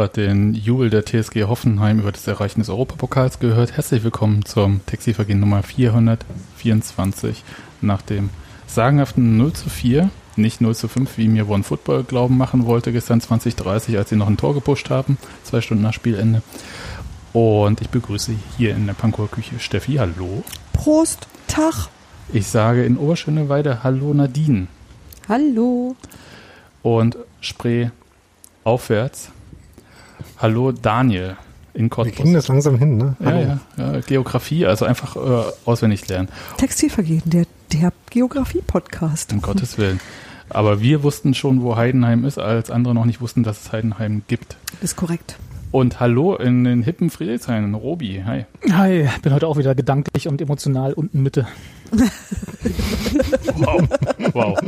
Gerade den Jubel der TSG Hoffenheim über das Erreichen des Europapokals gehört. Herzlich willkommen zum Taxivergehen Nummer 424 nach dem sagenhaften 0 zu 4, nicht 0 zu 5, wie mir One Football glauben machen wollte gestern 2030, als sie noch ein Tor gepusht haben, zwei Stunden nach Spielende. Und ich begrüße hier in der Pankower Küche Steffi. Hallo. Prost, Tag. Ich sage in Oberschöneweide Hallo Nadine. Hallo. Und Spree aufwärts. Hallo Daniel in Cottbus. Wir kriegen das langsam hin, ne? Ja, ja, ja, Geografie, also einfach äh, auswendig lernen. Textilvergehen, der, der Geografie-Podcast. Um Gottes Willen. Aber wir wussten schon, wo Heidenheim ist, als andere noch nicht wussten, dass es Heidenheim gibt. Ist korrekt. Und hallo in den hippen Friedrichshain, Robi, hi. Hi, bin heute auch wieder gedanklich und emotional unten Mitte. Wow, wow.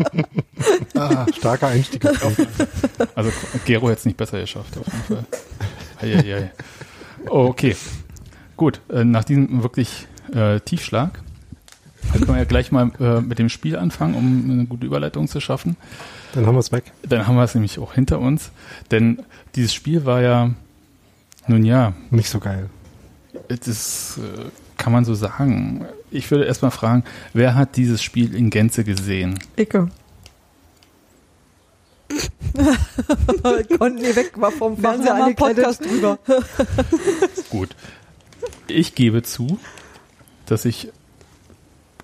Ah, starker Einstieg. Also Gero hätte es nicht besser geschafft, auf jeden Fall. Eieiei. Okay, gut. Äh, nach diesem wirklich äh, Tiefschlag können wir ja gleich mal äh, mit dem Spiel anfangen, um eine gute Überleitung zu schaffen. Dann haben wir es weg. Dann haben wir es nämlich auch hinter uns. Denn dieses Spiel war ja, nun ja. Nicht so geil. Das äh, kann man so sagen. Ich würde erstmal fragen, wer hat dieses Spiel in Gänze gesehen? Icke. Konnten ihr weg, war vom Fernseher alle Podcast drüber. Gut. Ich gebe zu, dass ich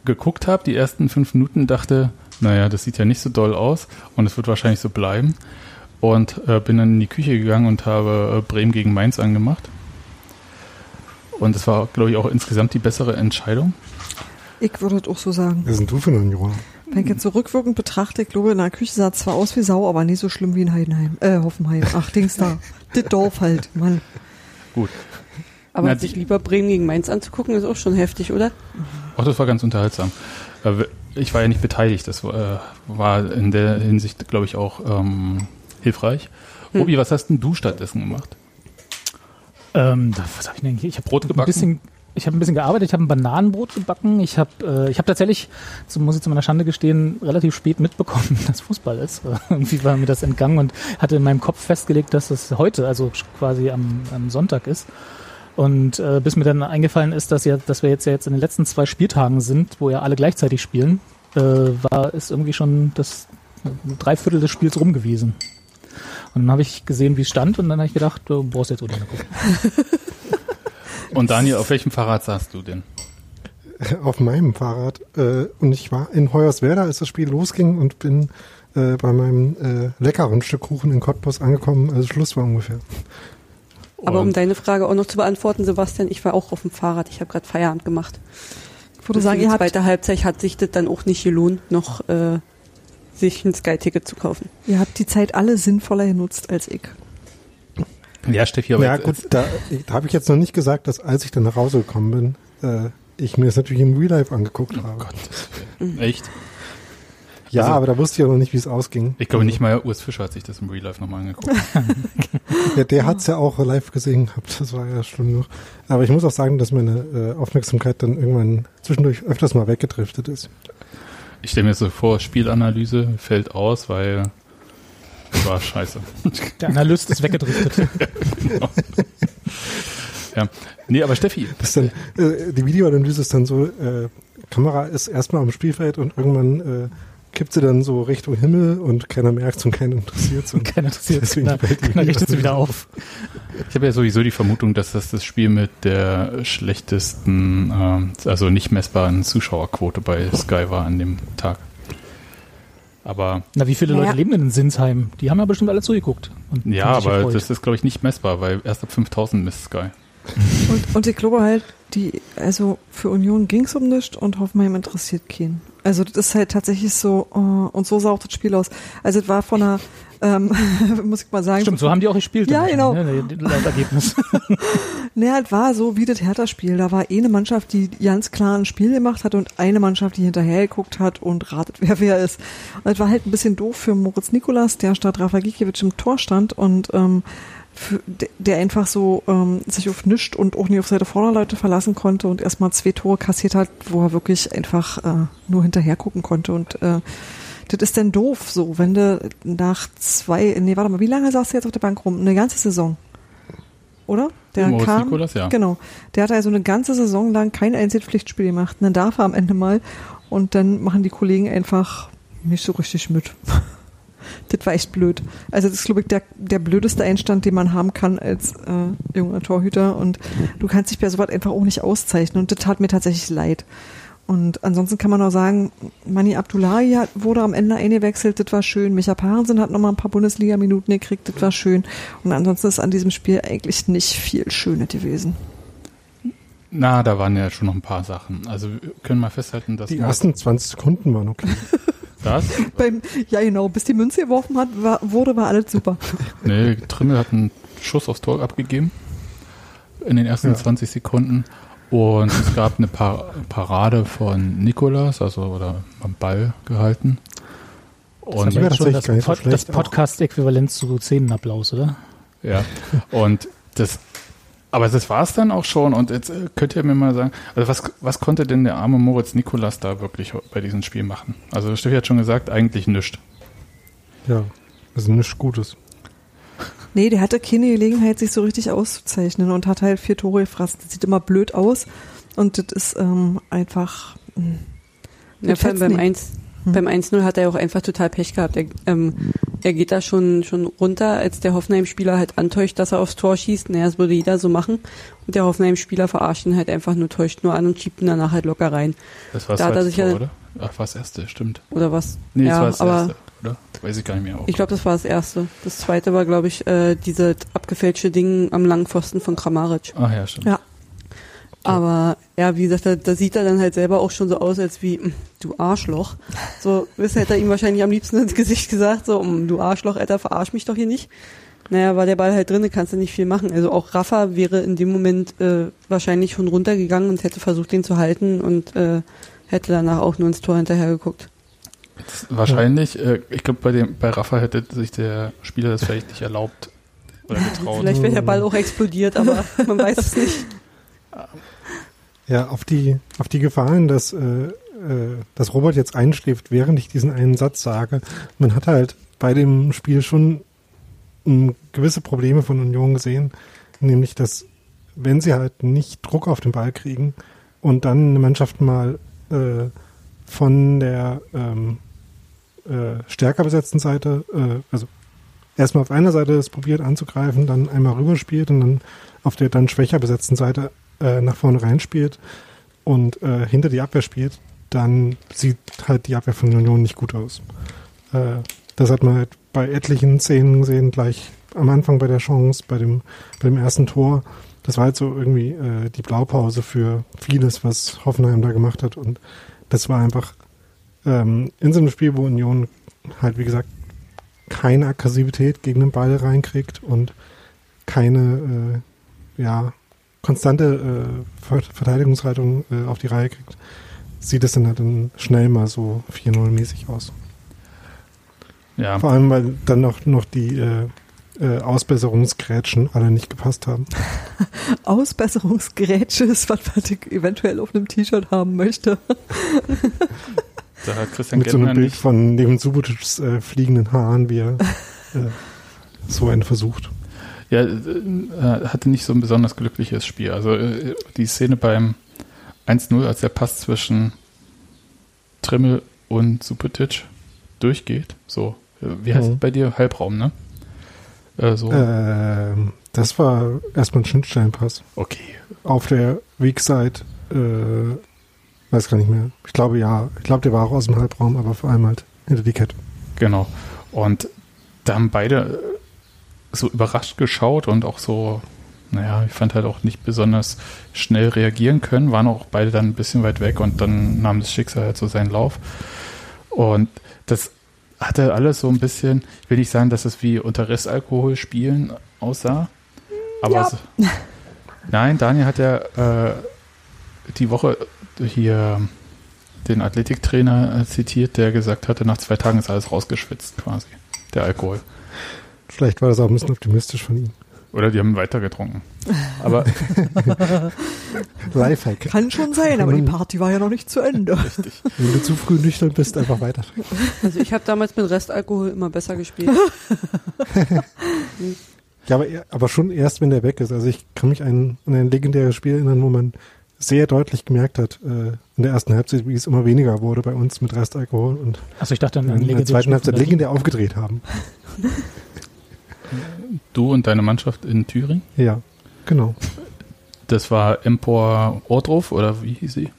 geguckt habe, die ersten fünf Minuten dachte, naja, das sieht ja nicht so doll aus und es wird wahrscheinlich so bleiben. Und äh, bin dann in die Küche gegangen und habe äh, Bremen gegen Mainz angemacht. Und es war, glaube ich, auch insgesamt die bessere Entscheidung. Ich würde das auch so sagen. Wer sind du für eine Union? Wenn ich jetzt so rückwirkend betrachte, ich glaube, in der Küche sah es zwar aus wie Sau, aber nicht so schlimm wie in Heidenheim. Äh, Hoffenheim. Ach, Dings da. das Dorf halt, Mann. Gut. Aber Na, sich lieber Bremen gegen Mainz anzugucken, ist auch schon heftig, oder? Ach, das war ganz unterhaltsam. Ich war ja nicht beteiligt. Das war in der Hinsicht, glaube ich, auch ähm, hilfreich. Hm. Obi, was hast denn du stattdessen gemacht? Ähm, was habe ich denn? Ich habe Brot gebacken. Ein bisschen, ich habe ein bisschen gearbeitet, ich habe ein Bananenbrot gebacken. Ich habe äh, ich habe tatsächlich, so muss ich zu meiner Schande gestehen, relativ spät mitbekommen, dass Fußball ist. Irgendwie war mir das entgangen und hatte in meinem Kopf festgelegt, dass es heute, also quasi am, am Sonntag ist. Und äh, bis mir dann eingefallen ist, dass ja, dass wir jetzt ja jetzt in den letzten zwei Spieltagen sind, wo ja alle gleichzeitig spielen, äh, war ist irgendwie schon das drei Viertel des Spiels rum gewesen. Und dann habe ich gesehen, wie es stand, und dann habe ich gedacht, du brauchst jetzt Udine gucken. und Daniel, auf welchem Fahrrad saßt du denn? Auf meinem Fahrrad. Äh, und ich war in Hoyerswerda, als das Spiel losging, und bin äh, bei meinem äh, leckeren Stück Kuchen in Cottbus angekommen, als Schluss war ungefähr. Aber um deine Frage auch noch zu beantworten, Sebastian, ich war auch auf dem Fahrrad. Ich habe gerade Feierabend gemacht. Ich würde sagen, habt zweite Halbzeit hat sich das dann auch nicht gelohnt, noch äh, sich ein Sky-Ticket zu kaufen. Ihr habt die Zeit alle sinnvoller genutzt als ich. Ja, Steffi, aber Ja, gut, da, da habe ich jetzt noch nicht gesagt, dass als ich dann nach Hause gekommen bin, äh, ich mir das natürlich im Real Life angeguckt oh habe. Gott, echt? Ja, Also- aber da wusste ich ja noch nicht, wie es ausging. Ich glaube nicht mal Urs Fischer hat sich das im Real Life nochmal angeguckt. Ja, der hat's ja auch live gesehen gehabt. Das war ja schlimm genug. Aber ich muss auch sagen, dass meine äh, Aufmerksamkeit dann irgendwann zwischendurch öfters mal weggedriftet ist. Ich stelle mir so vor, Spielanalyse fällt aus, weil war scheiße. Der Analyst ist weggedriftet. genau. Ja. Nee, aber Steffi, Das dann, äh, die Videoanalyse ist dann so, äh, Kamera ist erstmal am Spielfeld und irgendwann äh, kippt sie dann so Richtung Himmel und keiner merkt und keiner interessiert Und keiner interessiert Keiner, die keiner richtet sie wieder auf. ich habe ja sowieso die Vermutung, dass das das Spiel mit der schlechtesten, ähm, also nicht messbaren Zuschauerquote bei Sky war an dem Tag. Aber Na, wie viele. Leute leben denn in Sinsheim? Die haben ja bestimmt alle zugeguckt. und ja, aber gefreut. das ist, glaube ich, nicht messbar, weil erst ab 5000 misst Sky. Und, und ich glaube halt, die, also für Union ging's um nichts und Hoffenheim interessiert keinen. Also das ist halt tatsächlich so, äh, und so sah auch das Spiel aus. Also es war von einer, ähm, muss ich mal sagen, Stimmt, so haben die auch gespielt. Ja, im- genau. Ne, ne, laut Ergebnis. Ne, halt war so wie das Hertha-Spiel. Da war eine Mannschaft, die ganz klar ein Spiel gemacht hat und eine Mannschaft, die hinterher geguckt hat und ratet, wer wer ist. Und das war halt ein bisschen doof für Moritz Nikolas, der statt Rafa Gikiewicz im Tor stand und ähm, für, der, einfach so ähm, sich auf nichts und auch nicht auf seine Vorderleute verlassen konnte und erstmal zwei Tore kassiert hat, wo er wirklich einfach äh, nur hinterher gucken konnte und äh, das ist denn doof so, wenn du nach zwei, nee, warte mal, wie lange saß du jetzt auf der Bank rum? Eine ganze Saison. Oder? Der Moritz kam, Nikolas, ja. Genau. Der hat also eine ganze Saison lang kein einziges Pflichtspiel gemacht. Und dann darf er am Ende mal und dann machen die Kollegen einfach nicht so richtig mit. Das war echt blöd. Also das ist, glaube ich, der, der blödeste Einstand, den man haben kann als äh, junger Torhüter. Und du kannst dich bei sowas einfach auch nicht auszeichnen. Und das tat mir tatsächlich leid. Und ansonsten kann man auch sagen, Mani Abdullahi hat, wurde am Ende eingewechselt, das war schön. Micha Parensen hat nochmal ein paar Bundesliga-Minuten gekriegt, das war schön. Und ansonsten ist an diesem Spiel eigentlich nicht viel Schönes gewesen. Na, da waren ja schon noch ein paar Sachen. Also wir können mal festhalten, dass Die ersten 20 Sekunden waren okay. das. Beim, ja genau, bis die Münze geworfen hat, war, wurde, war alles super. Nee, Trimmel hat einen Schuss aufs Tor abgegeben in den ersten Ja. 20 Sekunden. Und es gab eine Par Parade von Nikolas, also oder am Ball gehalten. Das Und war wäre jetzt schon das, so Pod, das. Podcast-Äquivalent zu Szenenapplaus, oder? Ja, und das, aber das war's dann auch schon. Und jetzt äh, könnt ihr mir mal sagen, also was, was konnte denn der arme Moritz Nikolas da wirklich bei diesem Spiel machen? Also Steffi hat schon gesagt, eigentlich nichts. Ja, also nichts Gutes. Nee, der hatte keine Gelegenheit, sich so richtig auszuzeichnen und hat halt vier Tore gefressen. Das sieht immer blöd aus und das ist ähm, einfach. mh, Ja, vor allem beim nie. 1, Hm. Beim 1-0 hat er auch einfach total Pech gehabt. Er, ähm, er geht da schon, schon runter, als der Hoffenheim-Spieler halt antäuscht, dass er aufs Tor schießt. Naja, das würde jeder so machen. Und der Hoffenheim-Spieler verarscht ihn halt einfach nur, täuscht nur an und schiebt ihn danach halt locker rein. Das war das Da sich Tor, ja- oder? Ach, war das erste, stimmt. Oder was? Nee, ja, das war das aber erste, oder? Weiß ich gar nicht mehr. ich glaube, das war das erste. Das zweite war, glaube ich, äh, diese abgefälschte Ding am langen Pfosten von Kramaric. Ach ja, stimmt. Ja. Aber ja, wie gesagt, da, da sieht er dann halt selber auch schon so aus, als wie, "Mm, du Arschloch. So, das hätte er ihm wahrscheinlich am liebsten ins Gesicht gesagt, so, "Mm, du Arschloch, Alter, verarsch mich doch hier nicht. Naja, war der Ball halt drin, kannst du nicht viel machen. Also auch Rafa wäre in dem Moment äh, wahrscheinlich schon runtergegangen und hätte versucht, den zu halten und äh, hätte danach auch nur ins Tor hinterher geguckt. Wahrscheinlich, äh, ich glaube, bei dem, bei Rafa hätte sich der Spieler das vielleicht nicht erlaubt oder getraut. Vielleicht wäre der Ball auch explodiert, aber man weiß es nicht. Ja, auf die, auf die Gefahren, dass, äh, äh, dass Robert jetzt einschläft, während ich diesen einen Satz sage. Man hat halt bei dem Spiel schon m, gewisse Probleme von Union gesehen, nämlich dass, wenn sie halt nicht Druck auf den Ball kriegen und dann eine Mannschaft mal äh, von der ähm, äh, stärker besetzten Seite, äh, also erstmal auf einer Seite es probiert anzugreifen, dann einmal rüberspielt und dann auf der dann schwächer besetzten Seite äh, nach vorne reinspielt und äh, hinter die Abwehr spielt, dann sieht halt die Abwehr von Union nicht gut aus. Äh, das hat man halt bei etlichen Szenen gesehen, gleich am Anfang bei der Chance, bei dem, bei dem ersten Tor. Das war halt so irgendwie äh, die Blaupause für vieles, was Hoffenheim da gemacht hat. Und das war einfach ähm, in so einem Spiel, wo Union halt, wie gesagt, keine Aggressivität gegen den Ball reinkriegt und keine äh, ja, konstante äh, Ver Verteidigungshaltung äh, auf die Reihe kriegt, sieht es dann halt dann schnell mal so 4-0-mäßig aus. Ja, Vor allem, weil dann noch, noch die äh, äh, Ausbesserungsgrätschen alle nicht gepasst haben. Ausbesserungsgerätsche ist was, ich eventuell auf einem T-Shirt haben möchte. da hat Christian Mit so einem Gentner Bild nicht, von neben Subotits äh, fliegenden Haaren, wie er äh, so einen versucht. Ja, äh, hatte nicht so ein besonders glückliches Spiel. Also äh, die Szene beim 1-0, als der Pass zwischen Trimmel und Supetic durchgeht, so, äh, wie heißt Mhm. es bei dir? Halbraum, ne? Äh, so, Ähm, das war erstmal ein Schnittstellenpass. okay. Auf der Weakside, äh, weiß gar nicht mehr. Ich glaube ja. Ich glaube, der war auch aus dem Halbraum, aber vor allem halt hinter die Kette. Genau. Und da haben beide äh, so überrascht geschaut und auch so, naja, ich fand halt auch nicht besonders schnell reagieren können, waren auch beide dann ein bisschen weit weg und dann nahm das Schicksal halt so seinen Lauf. Und das hatte alles so ein bisschen, ich will nicht sagen, dass es wie unter Restalkohol spielen aussah, aber Ja. so, nein, Daniel hat ja äh, die Woche hier den Athletiktrainer zitiert, der gesagt hatte, nach zwei Tagen ist alles rausgeschwitzt quasi, der Alkohol. Vielleicht war das auch ein bisschen optimistisch von ihm. Oder die haben weiter getrunken. Aber Lifehack. Kann schon sein, aber die Party war ja noch nicht zu Ende. richtig. Wenn du zu früh nüchtern bist, einfach weiter. Also ich habe damals mit Restalkohol immer besser gespielt. Ja, aber, er- aber schon erst, wenn der weg ist. Also ich kann mich an, an ein legendäres Spiel erinnern, wo man sehr deutlich gemerkt hat, äh, in der ersten Halbzeit, wie es immer weniger wurde bei uns mit Restalkohol und Also ich dachte, in ein der zweiten Halbzeit legendär aufgedreht haben. Du und deine Mannschaft in Thüringen? Ja, genau. Das war Empor Ordruf oder wie hieß sie?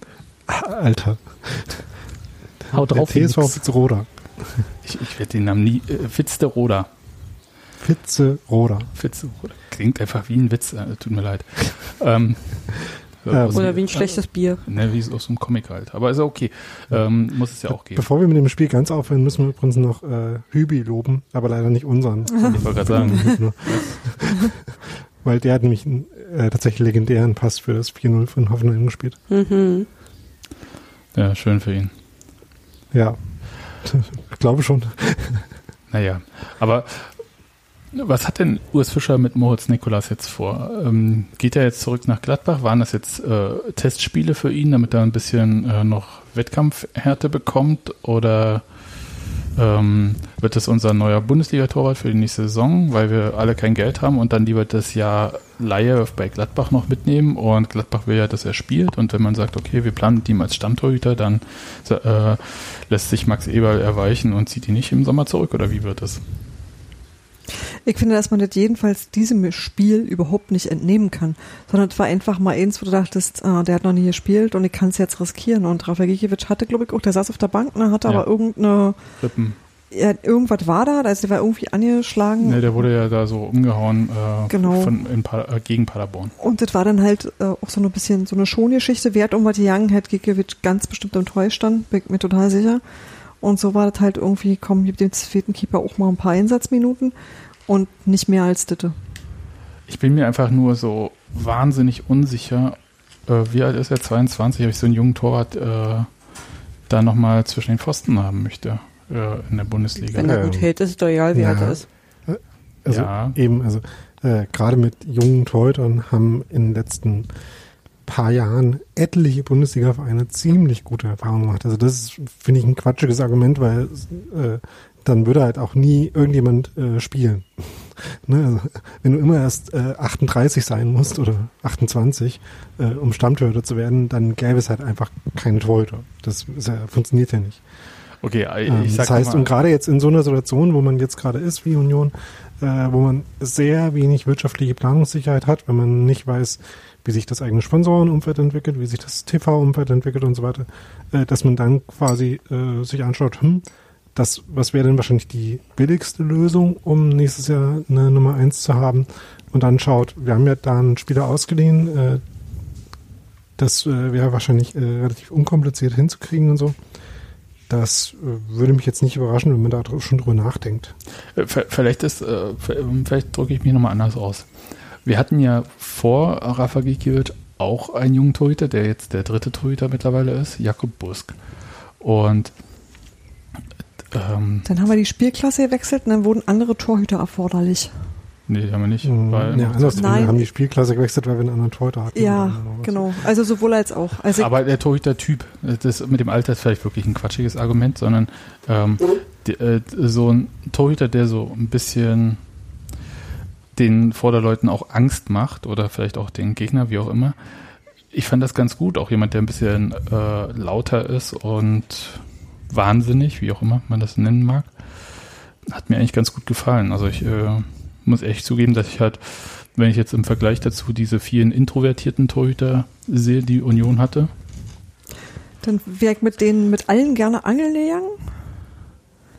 Alter. Haut drauf. der TSV. Fitzroda. Ich, ich werde den Namen nie. Äh, Fitzderoda. Fitzroda. Fitzderoda. Klingt einfach wie ein Witz. Äh, tut mir leid. ähm, so Ähm, aus- Oder wie ein schlechtes Bier. Ne, wie es aus dem Comic halt. Aber ist ja okay. Ähm, muss es ja auch geben. Bevor wir mit dem Spiel ganz aufhören, müssen wir übrigens noch äh, Hübi loben, aber leider nicht unseren. Ich wollte gerade sagen. Weil der hat nämlich einen äh, tatsächlich legendären Pass für das 4-0 von Hoffenheim gespielt. Mhm. Ja, schön für ihn. Ja. Ich glaube schon. Naja, aber was hat denn Urs Fischer mit Moritz Nikolas jetzt vor? Ähm, geht er jetzt zurück nach Gladbach? Waren das jetzt äh, Testspiele für ihn, damit er ein bisschen äh, noch Wettkampfhärte bekommt? Oder ähm, wird das unser neuer Bundesliga-Torwart für die nächste Saison, weil wir alle kein Geld haben und dann lieber das Jahr Laie bei Gladbach noch mitnehmen und Gladbach will ja, dass er spielt und wenn man sagt, okay, wir planen ihn als Stammtorhüter, dann äh, lässt sich Max Eberl erweichen und zieht ihn nicht im Sommer zurück oder wie wird es? Ich finde, dass man das jedenfalls diesem Spiel überhaupt nicht entnehmen kann, sondern es war einfach mal eins, wo du dachtest, ah, der hat noch nie gespielt und ich kann es jetzt riskieren. Und Rafa Gikiewicz hatte, glaube ich, auch, der saß auf der Bank, ne, hatte Ja. aber irgendeine, Rippen. ja, irgendwas war da, also der war irgendwie angeschlagen. Ne, der wurde ja da so umgehauen äh, Genau. von, in pa äh, gegen Paderborn. Und das war dann halt äh, auch so ein bisschen so eine Schongeschichte. Wer hat irgendwas gegangen, hat Gikiewicz ganz bestimmt im Treustand, bin ich mir total sicher. Und so war das halt irgendwie, komm, gib dem zweiten Keeper auch mal ein paar Einsatzminuten und nicht mehr als Ditte. Ich bin mir einfach nur so wahnsinnig unsicher. Äh, wie alt ist er? 22? Ob ich so einen jungen Torwart äh, da nochmal zwischen den Pfosten haben möchte äh, in der Bundesliga. Wenn er Ähm, gut hält, ist es doch egal, wie ja. alt er ist. Also Ja. eben, also äh, gerade mit jungen Torhütern haben in den letzten paar Jahren etliche Bundesliga-Vereine ziemlich gute Erfahrungen gemacht. Also das finde ich, ein quatschiges Argument, weil äh, dann würde halt auch nie irgendjemand äh, spielen. ne? also, wenn du immer erst äh, 38 sein musst oder 28, äh, um Stammtorhüter zu werden, dann gäbe es halt einfach keine Torhüter. Das ja, funktioniert ja nicht. Okay, äh, Ähm, ich sag das heißt, und gerade jetzt in so einer Situation, wo man jetzt gerade ist wie Union, äh, wo man sehr wenig wirtschaftliche Planungssicherheit hat, wenn man nicht weiß, wie sich das eigene Sponsorenumfeld entwickelt, wie sich das TV-Umfeld entwickelt und so weiter, äh, dass man dann quasi äh, sich anschaut, hm, das, was wäre denn wahrscheinlich die billigste Lösung, um nächstes Jahr eine Nummer eins zu haben und dann schaut, wir haben ja da einen Spieler ausgeliehen, äh, das äh, wäre wahrscheinlich äh, relativ unkompliziert hinzukriegen und so. Das äh, würde mich jetzt nicht überraschen, wenn man da schon drüber nachdenkt. vielleicht ist, vielleicht drücke ich mich nochmal anders aus. Wir hatten ja vor Rafa Gikiewicz auch einen jungen Torhüter, der jetzt der dritte Torhüter mittlerweile ist, Jakob Busk. Und ähm, Dann haben wir die Spielklasse gewechselt und dann wurden andere Torhüter erforderlich. nee, die haben wir nicht. Mhm. weil- ja, andersrum. Nein. Wir haben die Spielklasse gewechselt, weil wir einen anderen Torhüter hatten. Ja, genau. Also sowohl als auch. Also Aber der Torhüter-Typ, das mit dem Alter ist vielleicht wirklich ein quatschiges Argument, sondern ähm, die, äh, so ein Torhüter, der so ein bisschen den Vorderleuten auch Angst macht oder vielleicht auch den Gegner, wie auch immer. Ich fand das ganz gut, auch jemand, der ein bisschen äh, lauter ist und wahnsinnig, wie auch immer man das nennen mag. Hat mir eigentlich ganz gut gefallen. Also ich äh, muss echt zugeben, dass ich halt, wenn ich jetzt im Vergleich dazu diese vielen introvertierten Torhüter sehe, die Union hatte, dann wäre ich mit denen mit allen gerne angeln gegangen.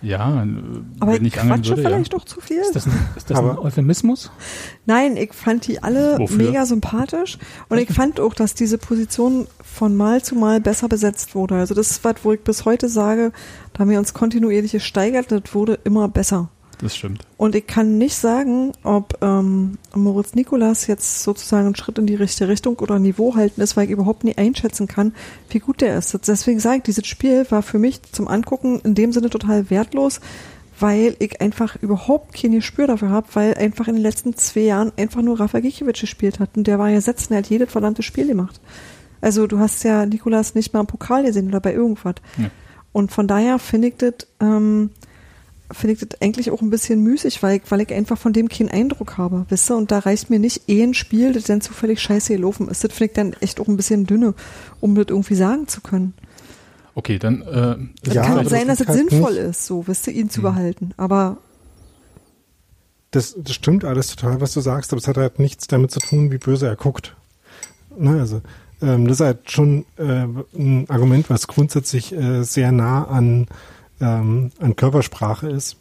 Ja, äh, Aber wenn ich quatsche würde, ja. vielleicht doch zu viel. Ist das ein, ist das ein Aber- Euphemismus? Nein, ich fand die alle Wofür? mega sympathisch und ich fand auch, dass diese Position von Mal zu Mal besser besetzt wurde. Also das ist was, wo ich bis heute sage, da haben wir uns kontinuierlich gesteigert, das wurde immer besser. Das stimmt. Und ich kann nicht sagen, ob ähm, Moritz Nikolas jetzt sozusagen einen Schritt in die richtige Richtung oder Niveau halten ist, weil ich überhaupt nie einschätzen kann, wie gut der ist. Deswegen sage ich, dieses Spiel war für mich zum Angucken in dem Sinne total wertlos, weil ich einfach überhaupt kein Gespür dafür habe, weil einfach in den letzten zwei Jahren einfach nur Rafa Gikiewicz gespielt hat und der war ja setzen, er hat jedes verdammte Spiel gemacht. Also du hast ja Nikolas nicht mal im Pokal gesehen oder bei irgendwas. Ja. Und von daher finde ich das, ähm, finde ich das eigentlich auch ein bisschen müßig, weil ich, weil ich einfach von dem keinen Eindruck habe, wisst ihr? Und da reicht mir nicht eh ein Spiel, das dann zufällig scheiße gelaufen ist. Das finde ich dann echt auch ein bisschen dünne, um das irgendwie sagen zu können. Okay, dann äh, Es Ja, kann sein, das dass es halt sinnvoll nicht- ist, so, wisst ihr, ihn zu behalten. Aber Das, das stimmt alles total, was du sagst, aber es hat halt nichts damit zu tun, wie böse er guckt. Ne, also, ähm, das ist halt schon äh, ein Argument, was grundsätzlich äh, sehr nah an, ähm, an Körpersprache ist.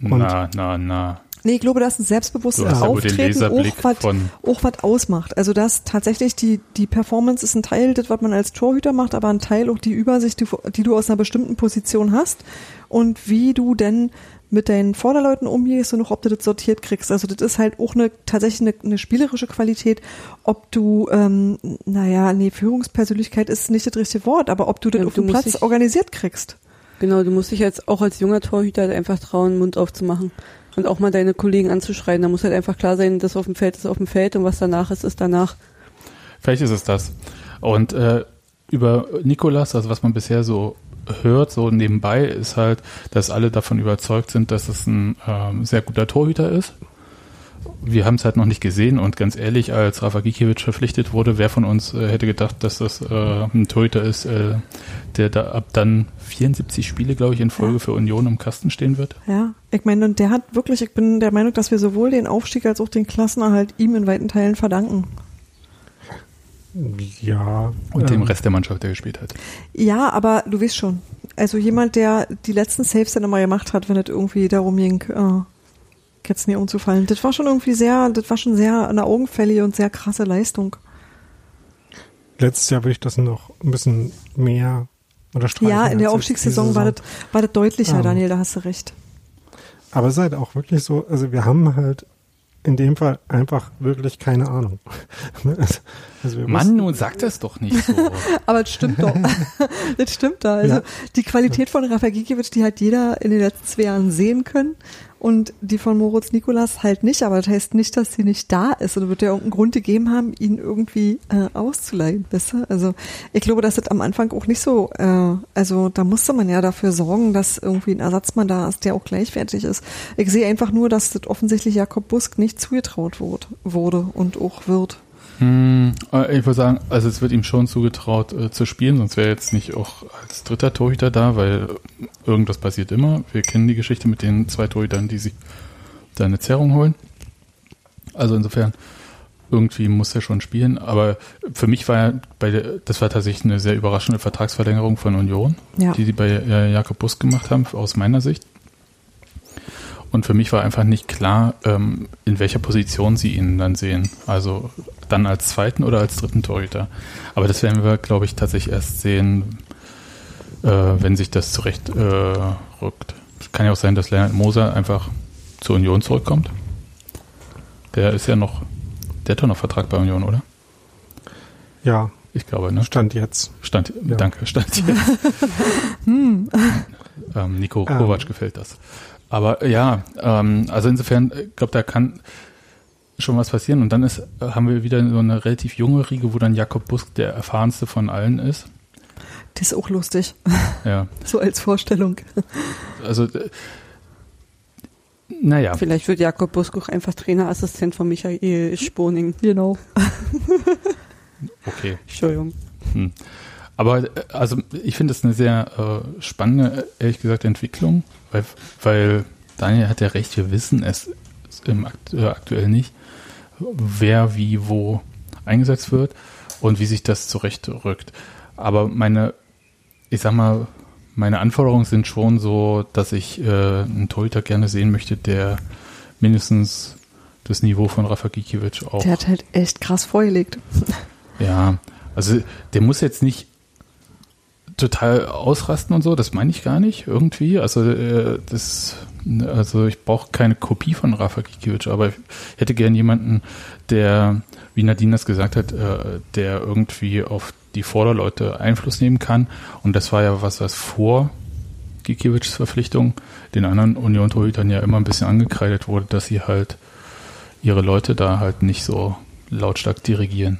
na, na, na. Nee, ich glaube, dass ein selbstbewusstes Du hast ja Auftreten auch was, von- auch was ausmacht. Also das tatsächlich die, die Performance ist ein Teil, das, was man als Torhüter macht, aber ein Teil auch die Übersicht, die, die du aus einer bestimmten Position hast und wie du denn mit deinen Vorderleuten umgehst und auch ob du das sortiert kriegst. Also das ist halt auch eine tatsächlich eine, eine spielerische Qualität, ob du, ähm, naja, nee, Führungspersönlichkeit ist nicht das richtige Wort, aber ob du das Ja, auf dem Platz dich- organisiert kriegst. Genau, du musst dich jetzt auch als junger Torhüter halt einfach trauen, Mund aufzumachen. Und auch mal deine Kollegen anzuschreien. Da muss halt einfach klar sein, das auf dem Feld ist auf dem Feld und was danach ist, ist danach. Vielleicht ist es das. Und äh, über Nikolas, also was man bisher so hört, so nebenbei, ist halt, dass alle davon überzeugt sind, dass es ein ähm, sehr guter Torhüter ist. Wir haben es halt noch nicht gesehen und ganz ehrlich, als Rafa Gikiewicz verpflichtet wurde, wer von uns äh, hätte gedacht, dass das äh, ein Torhüter ist, äh, der da ab dann 74 Spiele, glaube ich, in Folge Ja. für Union im Kasten stehen wird? Ja, ich meine, und der hat wirklich, ich bin der Meinung, dass wir sowohl den Aufstieg als auch den Klassenerhalt ihm in weiten Teilen verdanken. Ja. Und dem ähm, Rest der Mannschaft, der gespielt hat. Ja, aber du weißt schon. Also jemand, der die letzten Saves dann immer gemacht hat, wenn es irgendwie darum ging, äh, jetzt nie umzufallen. Das war schon irgendwie sehr, das war schon sehr eine augenfällige und sehr krasse Leistung. Letztes Jahr würde ich das noch ein bisschen mehr unterstreichen. ja, in der Aufstiegssaison war das, war das deutlicher, Ähm. Daniel, da hast du recht. Aber es ist halt auch wirklich so, also wir haben halt in dem Fall einfach wirklich keine Ahnung. also wir Mann, nun sag das doch nicht so. Aber das stimmt doch. das stimmt da. Also Ja. die Qualität von Rafa Gikiewicz, die hat jeder in den letzten zwei Jahren sehen können. Und die von Moritz Nikolas halt nicht, aber das heißt nicht, dass sie nicht da ist. Und wird ja irgendeinen Grund gegeben haben, ihn irgendwie äh, auszuleihen, weißt du? Also ich glaube, dass das am Anfang auch nicht so, äh, also da musste man ja dafür sorgen, dass irgendwie ein Ersatzmann da ist, der auch gleichwertig ist. Ich sehe einfach nur, dass das offensichtlich Jakob Busk nicht zugetraut wurde, wurde und auch wird. Hm, äh, ich würde sagen, also es wird ihm schon zugetraut äh, zu spielen, sonst wäre er jetzt nicht auch als dritter Torhüter da, weil irgendwas passiert immer. Wir kennen die Geschichte mit den zwei Torhütern, die sich da eine Zerrung holen. Also insofern, irgendwie muss er schon spielen, aber für mich war er bei der, das war tatsächlich eine sehr überraschende Vertragsverlängerung von Union, Ja. die sie bei äh, Jakob Busk gemacht haben, aus meiner Sicht. Und für mich war einfach nicht klar, ähm, in welcher Position sie ihn dann sehen. Also dann als zweiten oder als dritten Torhüter. Aber das werden wir, glaube ich, tatsächlich erst sehen, äh, wenn sich das zurecht äh, rückt. Es kann ja auch sein, dass Leonard Moser einfach zur Union zurückkommt. Der ist ja noch, der hat doch noch Vertrag bei Union, oder? Ja, Ich glaube, ne? Stand jetzt. Stand, Ja. danke, stand hier. ähm, Nico Ähm. Kovac gefällt das. Aber ja, ähm, also insofern, ich glaube, da kann schon was passieren. Und dann ist, haben wir wieder so eine relativ junge Riege, wo dann Jakob Busk der erfahrenste von allen ist. Das ist auch lustig, Ja, so als Vorstellung. also äh, naja, Vielleicht wird Jakob Busk auch einfach Trainerassistent von Michael Sponing. Genau. okay. Entschuldigung. Hm. Aber äh, also ich finde es eine sehr äh, spannende, ehrlich gesagt, Entwicklung, weil, weil Daniel hat ja recht, wir wissen es im Akt, äh, aktuell nicht, wer wie wo eingesetzt wird und wie sich das zurechtrückt. Aber meine, ich sag mal, meine Anforderungen sind schon so, dass ich äh, einen Torhüter gerne sehen möchte, der mindestens das Niveau von Rafa Gikiewicz auch Der hat halt echt krass vorgelegt. ja, also der muss jetzt nicht total ausrasten und so, das meine ich gar nicht irgendwie. Also äh, das, also ich brauche keine Kopie von Rafa Gikiewicz, aber ich hätte gern jemanden, der, wie Nadine das gesagt hat, äh, der irgendwie auf die Vorderleute Einfluss nehmen kann. Und das war ja was, was vor Gikiewicz Verpflichtung, den anderen Union-Torhütern ja immer ein bisschen angekreidet wurde, dass sie halt ihre Leute da halt nicht so lautstark dirigieren.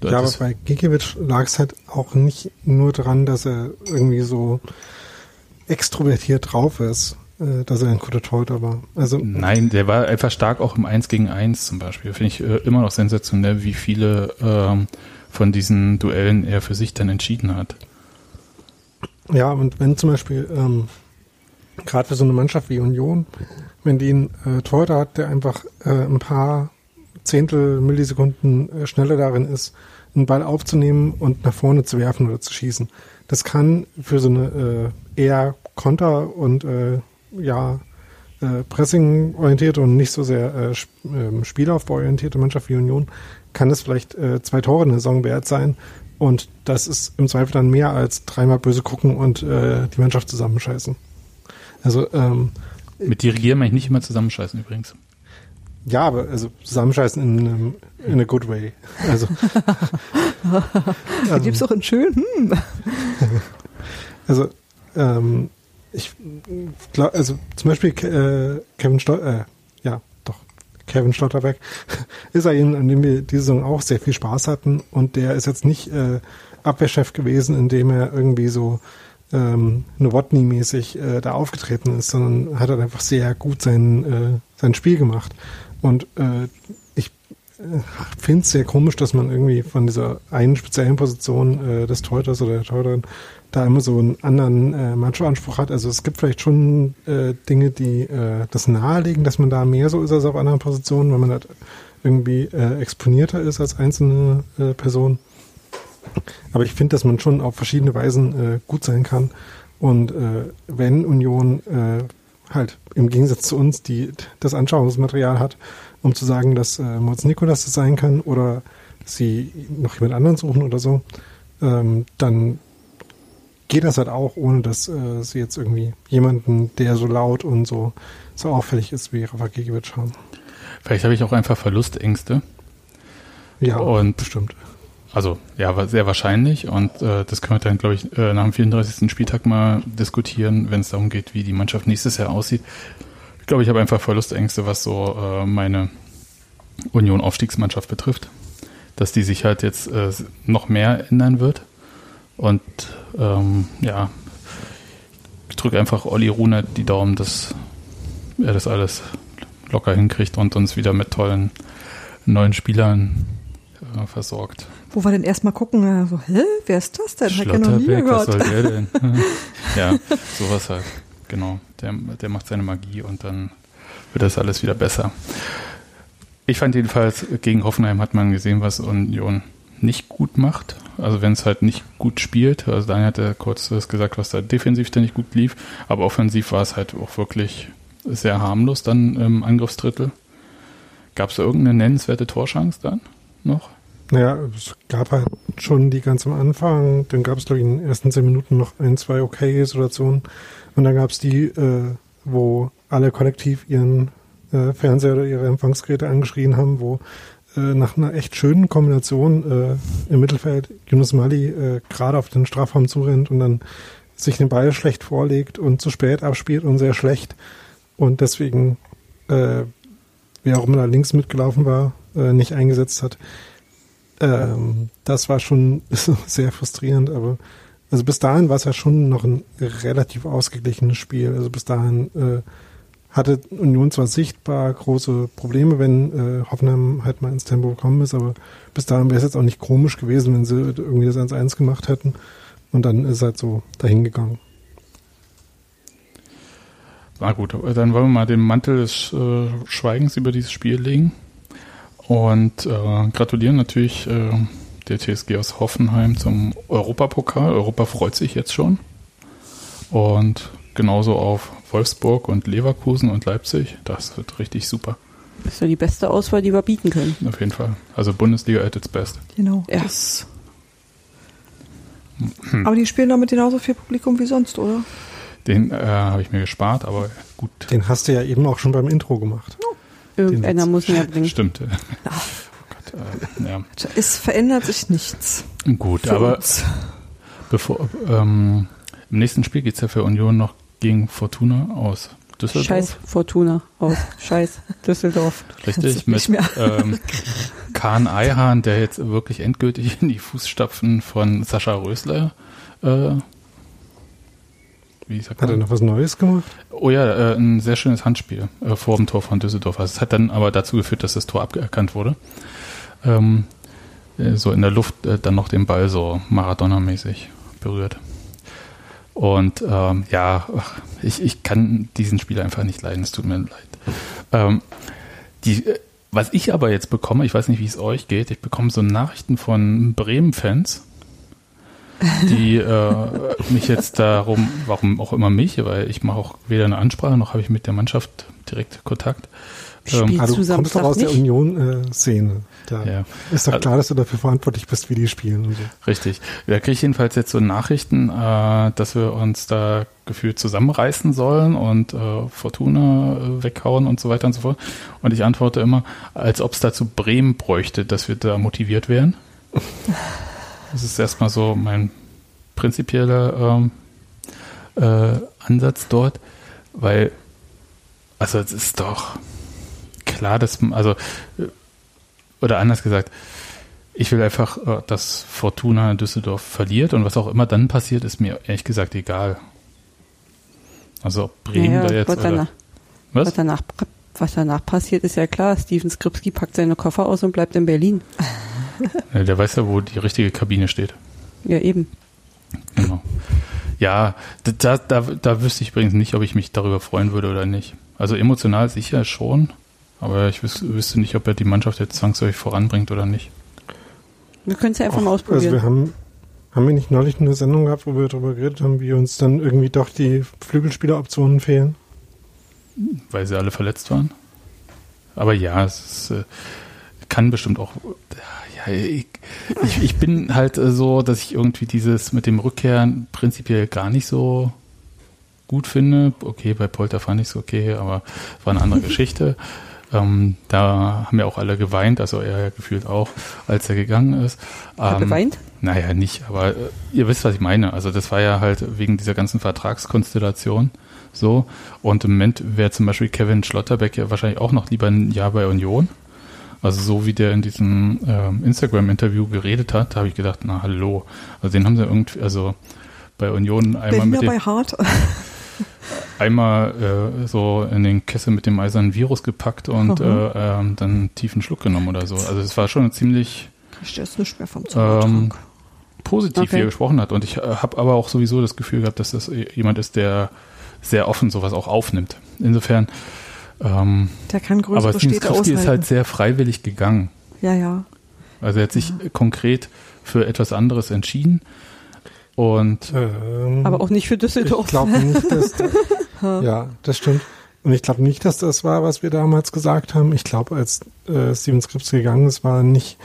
Du ja, aber bei Gikiewicz lag es halt auch nicht nur daran, dass er irgendwie so extrovertiert drauf ist, äh, dass er ein guter Torhüter war. Also Nein, der war einfach stark auch im 1 gegen 1 zum Beispiel. Finde ich äh, immer noch sensationell, wie viele ähm, von diesen Duellen er für sich dann entschieden hat. Ja, und wenn zum Beispiel ähm, gerade für so eine Mannschaft wie Union, wenn die einen äh, Torhüter hat, der einfach äh, ein paar Zehntel Millisekunden äh, schneller darin ist, einen Ball aufzunehmen und nach vorne zu werfen oder zu schießen. Das kann für so eine äh, eher Konter- und äh, ja äh, Pressing-orientierte und nicht so sehr äh, sp äh, Spielaufbau-orientierte Mannschaft wie Union, kann das vielleicht äh, zwei Tore in der Saison wert sein. Und das ist im Zweifel dann mehr als dreimal böse gucken und äh, die Mannschaft zusammenscheißen. Also ähm, mit dirigieren meine ich nicht immer zusammenscheißen übrigens. Ja, aber also zusammenscheißen in, in a good way. Also da gibt's doch einen schönen. Hm. also ähm, ich glaube, also zum Beispiel äh, Kevin Stol äh, ja, doch, Kevin Stotterbeck ist ein, an dem wir diese Saison auch sehr viel Spaß hatten und der ist jetzt nicht äh, Abwehrchef gewesen, indem er irgendwie so ähm, Nowotny-mäßig äh, da aufgetreten ist, sondern hat halt einfach sehr gut sein, äh, sein Spiel gemacht. Und äh, ich äh, finde es sehr komisch, dass man irgendwie von dieser einen speziellen Position äh, des Teuters oder der Teuterin da immer so einen anderen äh, Macho-Anspruch hat. Also es gibt vielleicht schon äh, Dinge, die äh, das nahelegen, dass man da mehr so ist als auf anderen Positionen, wenn man halt irgendwie äh, exponierter ist als einzelne äh, Person. Aber ich finde, dass man schon auf verschiedene Weisen äh, gut sein kann. Und äh, wenn Union äh, halt im Gegensatz zu uns die das Anschauungsmaterial hat, um zu sagen, dass äh, Moritz Nikolas das sein kann oder sie noch jemand anderen suchen oder so, ähm, dann geht das halt auch, ohne dass äh, sie jetzt irgendwie jemanden, der so laut und so, so auffällig ist wie Rafa Gigiewicz haben. Vielleicht habe ich auch einfach Verlustängste. Ja, und bestimmt. Also ja, sehr wahrscheinlich und äh, das können wir dann, glaube ich, äh, nach dem 34. Spieltag mal diskutieren, wenn es darum geht, wie die Mannschaft nächstes Jahr aussieht. Ich glaube, ich habe einfach Verlustängste, was so äh, meine Union-Aufstiegsmannschaft betrifft, dass die sich halt jetzt äh, noch mehr ändern wird und ähm, ja, ich drücke einfach Olli Rune die Daumen, dass er das alles locker hinkriegt und uns wieder mit tollen neuen Spielern äh, versorgt. Wo wir denn erstmal gucken, so, hä, wer ist das denn? Hat ja noch nie gehört. Was soll der denn? ja, sowas halt. Genau. Der, der macht seine Magie und dann wird das alles wieder besser. Ich fand jedenfalls, gegen Hoffenheim hat man gesehen, was Union nicht gut macht. Also wenn es halt nicht gut spielt. Also Daniel hat ja kurz das gesagt, was da defensiv dann nicht gut lief. Aber offensiv war es halt auch wirklich sehr harmlos dann im Angriffsdrittel. Gab es da irgendeine nennenswerte Torschance dann noch? Naja, es gab halt schon die ganz am Anfang, dann gab es, glaube ich, in den ersten zehn Minuten noch ein, zwei okay Situationen. Und dann gab es die, äh, wo alle kollektiv ihren äh, Fernseher oder ihre Empfangsgeräte angeschrien haben, wo äh, nach einer echt schönen Kombination äh, im Mittelfeld Yunus Mali äh, gerade auf den Strafraum zurennt und dann sich den Ball schlecht vorlegt und zu spät abspielt und sehr schlecht. Und deswegen, äh, wer auch immer da links mitgelaufen war, äh, nicht eingesetzt hat. Ähm, das war schon sehr frustrierend, aber also bis dahin war es ja schon noch ein relativ ausgeglichenes Spiel. Also bis dahin äh, hatte Union zwar sichtbar große Probleme, wenn äh, Hoffenheim halt mal ins Tempo gekommen ist, aber bis dahin wäre es jetzt auch nicht komisch gewesen, wenn sie irgendwie das 1-1 gemacht hätten. Und dann ist es halt so dahin gegangen. Na gut, dann wollen wir mal den Mantel des äh, Schweigens über dieses Spiel legen. Und äh, gratulieren natürlich äh, der TSG aus Hoffenheim zum Europapokal. Europa freut sich jetzt schon. Und genauso auf Wolfsburg und Leverkusen und Leipzig. Das wird richtig super. Das ist ja die beste Auswahl, die wir bieten können. Auf jeden Fall. Also Bundesliga at its best. Genau. Ja. Das. Aber die spielen damit genauso viel Publikum wie sonst, oder? Den äh, habe ich mir gespart, aber gut. Den hast du ja eben auch schon beim Intro gemacht. Irgendeiner muss ihn ja bringen. Stimmt. Oh Gott, äh, ja. Es verändert sich nichts. Gut, aber uns. bevor ähm, Im nächsten Spiel geht es ja für Union noch gegen Fortuna aus Düsseldorf. Scheiß Fortuna aus. Scheiß Düsseldorf. Richtig, mit ähm, Kahn Eihahn, der jetzt wirklich endgültig in die Fußstapfen von Sascha Rösler äh, wie sagt Hat er noch was Neues gemacht? Oh ja, äh, ein sehr schönes Handspiel äh, vor dem Tor von Düsseldorf. Also es hat dann aber dazu geführt, dass das Tor aberkannt wurde. Ähm, äh, so in der Luft äh, dann noch den Ball so Maradona-mäßig berührt. Und ähm, ja, ich, ich kann diesen Spieler einfach nicht leiden, es tut mir leid. Ähm, die, äh, was ich aber jetzt bekomme, ich weiß nicht, wie es euch geht, ich bekomme so Nachrichten von Bremen-Fans, die äh, mich jetzt darum, warum auch immer mich, weil ich mache auch weder eine Ansprache noch habe ich mit der Mannschaft direkt Kontakt. Ähm, ah, du kommst doch aus nicht? der Union-Szene. Da ja. ist doch also klar, dass du dafür verantwortlich bist, wie die spielen und so. Richtig. Da kriege ich jedenfalls jetzt so Nachrichten, äh, dass wir uns da gefühlt zusammenreißen sollen und äh, Fortuna äh, weghauen und so weiter und so fort. Und ich antworte immer, als ob es dazu Bremen bräuchte, dass wir da motiviert wären. Das ist erstmal so mein prinzipieller ähm, äh, Ansatz dort, weil, also es ist doch klar, dass, also, oder anders gesagt, ich will einfach, äh, dass Fortuna Düsseldorf verliert und was auch immer dann passiert, ist mir ehrlich gesagt egal. Also ob Bremen naja, da jetzt. Was, danach, was? was danach was danach passiert, ist ja klar. Steven Skripski packt seine Koffer aus und bleibt in Berlin. Ja, der weiß ja, wo die richtige Kabine steht. Ja, eben. Genau. Ja, da, da, da wüsste ich übrigens nicht, ob ich mich darüber freuen würde oder nicht. Also emotional sicher schon, aber ich wüs wüsste nicht, ob er die Mannschaft jetzt zwangsläufig voranbringt oder nicht. Wir können es ja einfach Ach, mal ausprobieren. Also wir haben, haben wir nicht neulich eine Sendung gehabt, wo wir darüber geredet haben, wie uns dann irgendwie doch die Flügelspieleroptionen fehlen? Weil sie alle verletzt waren. Aber ja, es ist, äh, kann bestimmt auch. Ich, ich, ich bin halt äh, so, dass ich irgendwie dieses mit dem Rückkehren prinzipiell gar nicht so gut finde. Okay, bei Polter fand ich es okay, aber war eine andere Geschichte. Ähm, da haben ja auch alle geweint, also er ja gefühlt auch, als er gegangen ist. Ähm, Hat geweint? Naja, nicht, aber äh, ihr wisst, was ich meine. Also das war ja halt wegen dieser ganzen Vertragskonstellation so. Und im Moment wäre zum Beispiel Kevin Schlotterbeck ja wahrscheinlich auch noch lieber ein Jahr bei Union. Also so wie der in diesem ähm, Instagram-Interview geredet hat, habe ich gedacht, na hallo. Also den haben sie irgendwie, also bei Union einmal Berliner mit dem, bei Hart. einmal äh, so in den Kessel mit dem eisernen Virus gepackt und äh, äh, dann einen tiefen Schluck genommen oder so. Also es war schon ziemlich ich jetzt nicht mehr vom ähm, positiv, okay. wie er gesprochen hat. Und ich äh, habe aber auch sowieso das Gefühl gehabt, dass das jemand ist, der sehr offen sowas auch aufnimmt. Insofern ähm, der kann größere Aber Städte Skripski ist halt sehr freiwillig gegangen. Ja, ja. Also er hat sich ja. konkret für etwas anderes entschieden. Und ähm, aber auch nicht für Düsseldorf. Ich glaube nicht, dass ja, das stimmt. Und ich glaube nicht, dass das war, was wir damals gesagt haben. Ich glaube, als äh, Steven Skripski gegangen ist, war nicht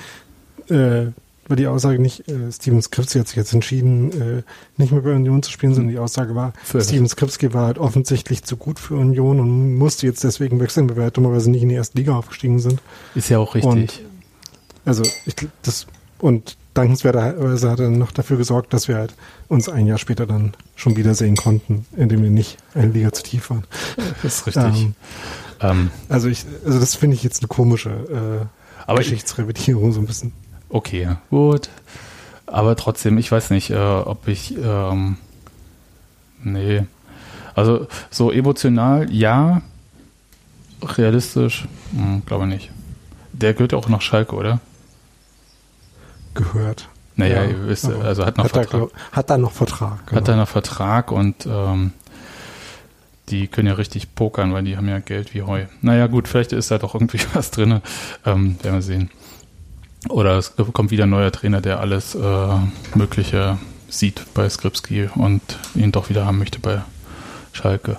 äh, war die Aussage nicht, äh, Steven Skripski hat sich jetzt entschieden, äh, nicht mehr bei Union zu spielen, sondern die Aussage war, für Steven Skripski war halt offensichtlich zu gut für Union und musste jetzt deswegen wechseln, weil wir dummerweise nicht in die erste Liga aufgestiegen sind. Ist ja auch richtig. Und, also ich, das und dankenswerterweise hat er noch dafür gesorgt, dass wir halt uns ein Jahr später dann schon wiedersehen konnten, indem wir nicht eine Liga zu tief waren. Das ist richtig. Ähm, ähm, also ich, also das finde ich jetzt eine komische äh, aber Geschichtsrevidierung so ein bisschen. Okay, gut. Aber trotzdem, ich weiß nicht, äh, ob ich. Ähm, nee. Also so emotional, ja. Realistisch, hm, glaube nicht. Der gehört auch nach Schalke, oder? Gehört. Naja, ja, ihr wisst, also hat noch hat Vertrag. Er, hat er noch Vertrag. Genau. Hat er noch Vertrag und ähm, die können ja richtig pokern, weil die haben ja Geld wie Heu. Naja, gut, vielleicht ist da doch irgendwie was drin. Ähm, werden wir sehen. Oder es kommt wieder ein neuer Trainer, der alles äh, Mögliche sieht bei Skripski und ihn doch wieder haben möchte bei Schalke.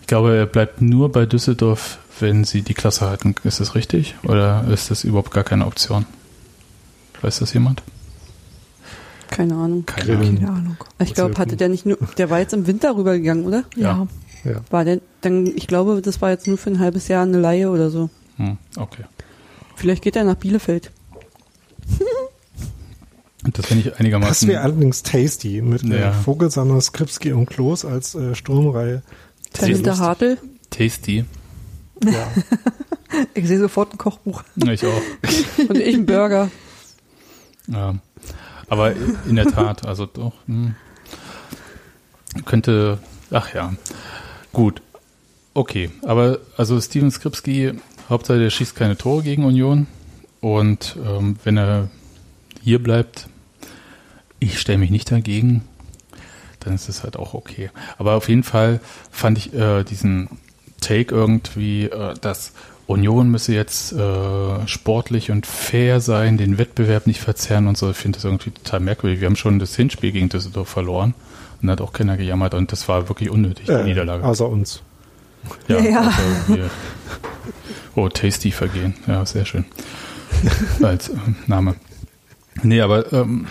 Ich glaube, er bleibt nur bei Düsseldorf, wenn sie die Klasse halten. Ist das richtig? Oder ist das überhaupt gar keine Option? Weiß das jemand? Keine Ahnung. Keine, Keine Ahnung. Ich glaube, hatte der nicht nur, der war jetzt im Winter rübergegangen, oder? Ja. ja. War der, dann, ich glaube, das war jetzt nur für ein halbes Jahr eine Laie oder so. Hm, okay. Vielleicht geht er nach Bielefeld. Das finde ich einigermaßen. Das wäre allerdings tasty mit äh, Ja. Vogelsammer, Skripski und Klos als äh, Sturmreihe. Dahinter Hartl. tasty. Ja. Ich sehe sofort ein Kochbuch. Ich auch. Und ich ein Burger. Ja. Aber in der Tat, also doch. Hm. Könnte, ach ja, gut. Okay, aber also Steven Skripski, Hauptsache der schießt keine Tore gegen Union und ähm, wenn er hier bleibt, ich stelle mich nicht dagegen, dann ist es halt auch okay. Aber auf jeden Fall fand ich äh, diesen Take irgendwie, äh, dass Union müsse jetzt äh, sportlich und fair sein, den Wettbewerb nicht verzerren und so. Ich finde das irgendwie total merkwürdig. Wir haben schon das Hinspiel gegen Düsseldorf verloren und hat auch keiner gejammert und das war wirklich unnötig, die Äh, Niederlage. außer uns. Ja. also wir- oh, Tasty Vergehen. Ja, sehr schön. Als ähm, Name. Nee, aber ähm,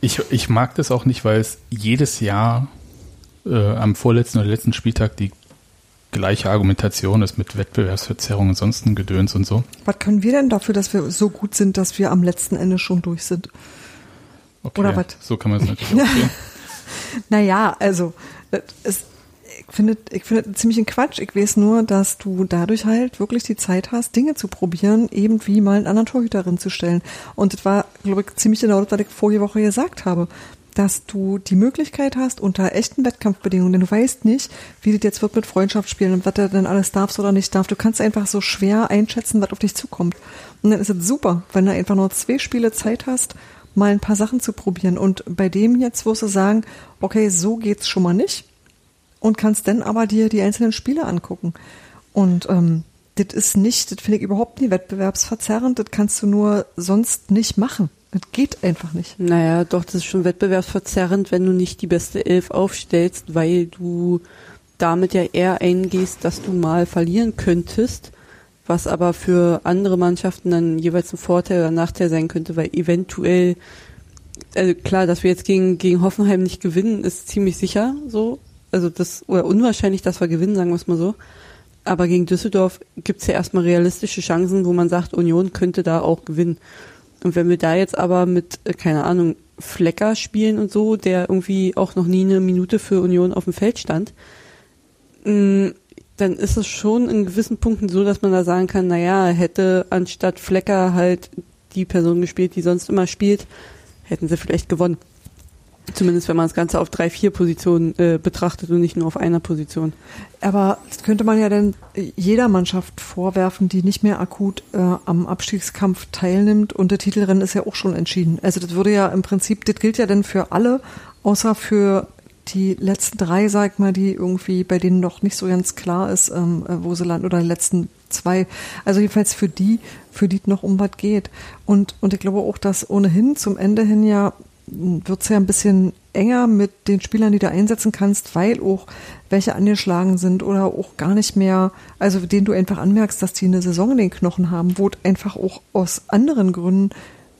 ich, ich mag das auch nicht, weil es jedes Jahr äh, am vorletzten oder letzten Spieltag die gleiche Argumentation ist mit Wettbewerbsverzerrung und sonst ein Gedöns und so. Was können wir denn dafür, dass wir so gut sind, dass wir am letzten Ende schon durch sind? Okay, Oder was? So kann man es natürlich auch sehen. Naja, also ich finde ich finde ziemlich ein Quatsch. Ich weiß nur, dass du dadurch halt wirklich die Zeit hast, Dinge zu probieren, eben wie mal einen anderen Torhüterin zu stellen. Und das war, glaube ich, ziemlich genau das, was ich vorige Woche gesagt habe. Dass du die Möglichkeit hast, unter echten Wettkampfbedingungen, denn du weißt nicht, wie das jetzt wird mit Freundschaftsspielen und was du denn alles darfst oder nicht darf. Du kannst einfach so schwer einschätzen, was auf dich zukommt. Und dann ist es super, wenn du einfach nur zwei Spiele Zeit hast, mal ein paar Sachen zu probieren. Und bei dem jetzt wirst du sagen, okay, so geht's schon mal nicht. Und kannst dann aber dir die einzelnen Spiele angucken. Und ähm, das ist nicht, das finde ich überhaupt nie wettbewerbsverzerrend. Das kannst du nur sonst nicht machen. Das geht einfach nicht. Naja, doch, das ist schon wettbewerbsverzerrend, wenn du nicht die beste Elf aufstellst, weil du damit ja eher eingehst, dass du mal verlieren könntest, was aber für andere Mannschaften dann jeweils ein Vorteil oder Nachteil sein könnte, weil eventuell, also klar, dass wir jetzt gegen, gegen Hoffenheim nicht gewinnen, ist ziemlich sicher so. Also das, oder unwahrscheinlich, dass wir gewinnen, sagen wir es mal so. Aber gegen Düsseldorf gibt's ja erstmal realistische Chancen, wo man sagt, Union könnte da auch gewinnen. Und wenn wir da jetzt aber mit, äh, keine Ahnung, Flecker spielen und so, der irgendwie auch noch nie eine Minute für Union auf dem Feld stand, mh, dann ist es schon in gewissen Punkten so, dass man da sagen kann, naja, hätte anstatt Flecker halt die Person gespielt, die sonst immer spielt, hätten sie vielleicht gewonnen. Zumindest wenn man das Ganze auf drei, vier Positionen äh, betrachtet und nicht nur auf einer Position. Aber das könnte man ja dann jeder Mannschaft vorwerfen, die nicht mehr akut äh, am Abstiegskampf teilnimmt und der Titelrennen ist ja auch schon entschieden. Also das würde ja im Prinzip, das gilt ja dann für alle, außer für die letzten drei, sag ich mal, die irgendwie, bei denen noch nicht so ganz klar ist, ähm, äh, wo sie landen, oder die letzten zwei. Also jedenfalls für die, für die es noch um was geht. Und, und ich glaube auch, dass ohnehin zum Ende hin ja wird's ja ein bisschen enger mit den Spielern, die du einsetzen kannst, weil auch welche angeschlagen sind oder auch gar nicht mehr, also denen du einfach anmerkst, dass die eine Saison in den Knochen haben, wo es einfach auch aus anderen Gründen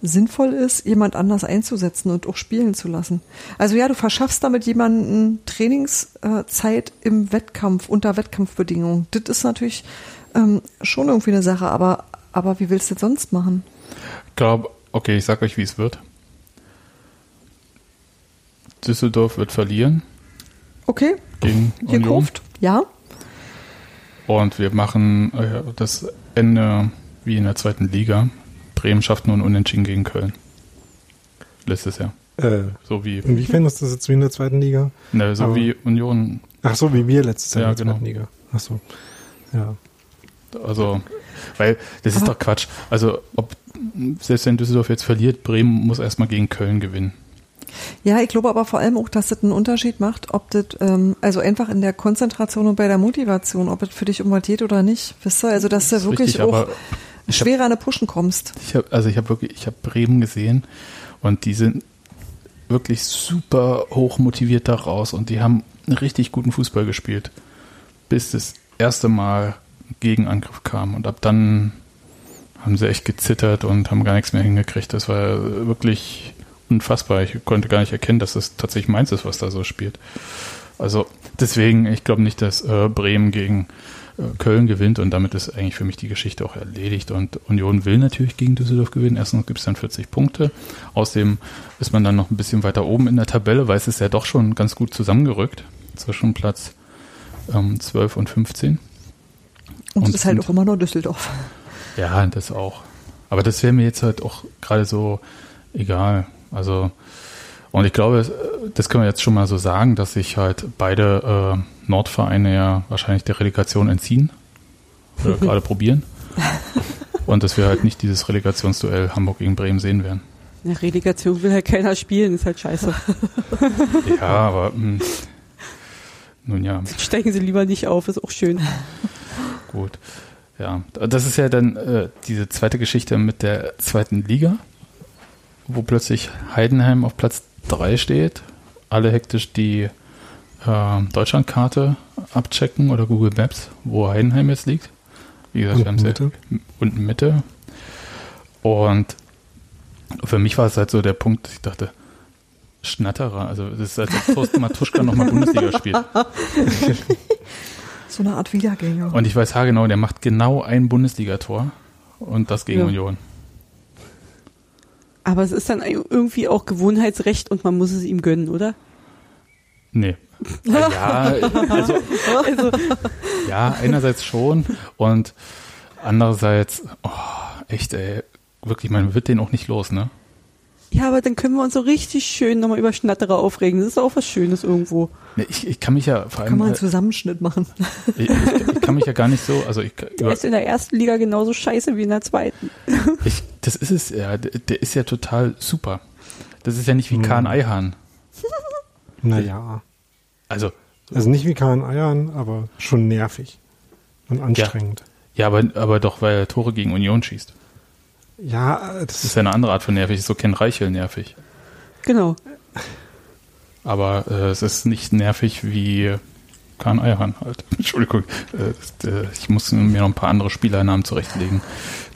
sinnvoll ist, jemand anders einzusetzen und auch spielen zu lassen. Also ja, du verschaffst damit jemanden Trainingszeit im Wettkampf, unter Wettkampfbedingungen. Das ist natürlich ähm, schon irgendwie eine Sache, aber, aber wie willst du das sonst machen? Ich glaube, okay, ich sag euch, wie es wird. Düsseldorf wird verlieren Okay, gegen hier Union. Gruft, ja. Und wir machen äh, das Ende wie in der zweiten Liga. Bremen schafft nur ein Unentschieden gegen Köln. Letztes Jahr. Äh, So wie, inwiefern ist das jetzt wie in der zweiten Liga? ne, so Aber- wie Union. Ach so, wie wir letztes Jahr Ja, in der zweiten genau. Liga. Ach so. Ja. Also, weil das ist doch Quatsch. Also, ob selbst wenn Düsseldorf jetzt verliert, Bremen muss erstmal gegen Köln gewinnen. Ja, ich glaube aber vor allem auch, dass das einen Unterschied macht, ob das, ähm, also einfach in der Konzentration und bei der Motivation, ob es für dich um was geht oder nicht. Wisst ihr, also dass du ist wirklich richtig, auch hab- schwerer an eine Pushen kommst. Ich habe also ich habe wirklich ich habe Bremen gesehen und die sind wirklich super hoch motiviert da raus und die haben einen richtig guten Fußball gespielt, bis das erste Mal Gegenangriff kam und ab dann haben sie echt gezittert und haben gar nichts mehr hingekriegt. Das war wirklich unfassbar. Ich konnte gar nicht erkennen, dass das tatsächlich meins ist, was da so spielt. Also deswegen, ich glaube nicht, dass äh, Bremen gegen äh, Köln gewinnt und damit ist eigentlich für mich die Geschichte auch erledigt. Und Union will natürlich gegen Düsseldorf gewinnen. Erstens gibt es dann 40 Punkte. Außerdem ist man dann noch ein bisschen weiter oben in der Tabelle, weil es ist ja doch schon ganz gut zusammengerückt zwischen Platz ähm, 12 und 15. Und es Und ist halt auch immer nur Düsseldorf. Ja, das auch. Aber das wäre mir jetzt halt auch gerade so egal. Also, und ich glaube, das können wir jetzt schon mal so sagen, dass sich halt beide äh, Nordvereine ja wahrscheinlich der Relegation entziehen. Oder gerade probieren. Und dass wir halt nicht dieses Relegationsduell Hamburg gegen Bremen sehen werden. Eine Relegation will halt keiner spielen, ist halt scheiße. Ja, aber mh, nun ja, Steigen sie lieber nicht auf, ist auch schön. Gut. Ja, das ist ja dann äh, diese zweite Geschichte mit der zweiten Liga, wo plötzlich Heidenheim auf Platz 3 steht, alle hektisch die äh, Deutschlandkarte abchecken oder Google Maps, wo Heidenheim jetzt liegt. Wie gesagt, wir haben Unten es ja Mitte. unten Mitte. Und für mich war es halt so der Punkt, dass ich dachte, Schnatterer, also das ist, als ob Thorsten Matuschka nochmal Bundesliga spielt. So eine Art Wiedergänger. Und ich weiß haargenau, der macht genau ein Bundesligator und das gegen Ja. Union. Aber es ist dann irgendwie auch Gewohnheitsrecht und man muss es ihm gönnen, oder? Nee. Ja, also, Also, ja, einerseits schon und andererseits, oh, echt, ey, wirklich, man wird den auch nicht los, ne? ja, aber dann können wir uns so richtig schön nochmal über Schnatterer aufregen. Das ist auch was Schönes irgendwo. Nee, Ich, ich kann mich ja vor Kann allem, man einen äh, Zusammenschnitt machen. ich, ich, ich kann mich ja gar nicht so, also ich, Der über, ist in der ersten Liga genauso scheiße wie in der zweiten. ich das ist es, ja, der, ist ja total super. Das ist ja nicht wie Kahn Eihahn. Naja. Also, Also nicht wie Kahn Eiern, aber schon nervig und anstrengend. ja, aber, aber doch, weil er Tore gegen Union schießt. Ja, das Das ist ja eine andere Art von nervig, ist so Ken Reichel nervig. Genau. Aber äh, es ist nicht nervig wie Kahn Eihahn halt. Entschuldigung, äh, äh, ich muss mir noch ein paar andere Spielernamen zurechtlegen,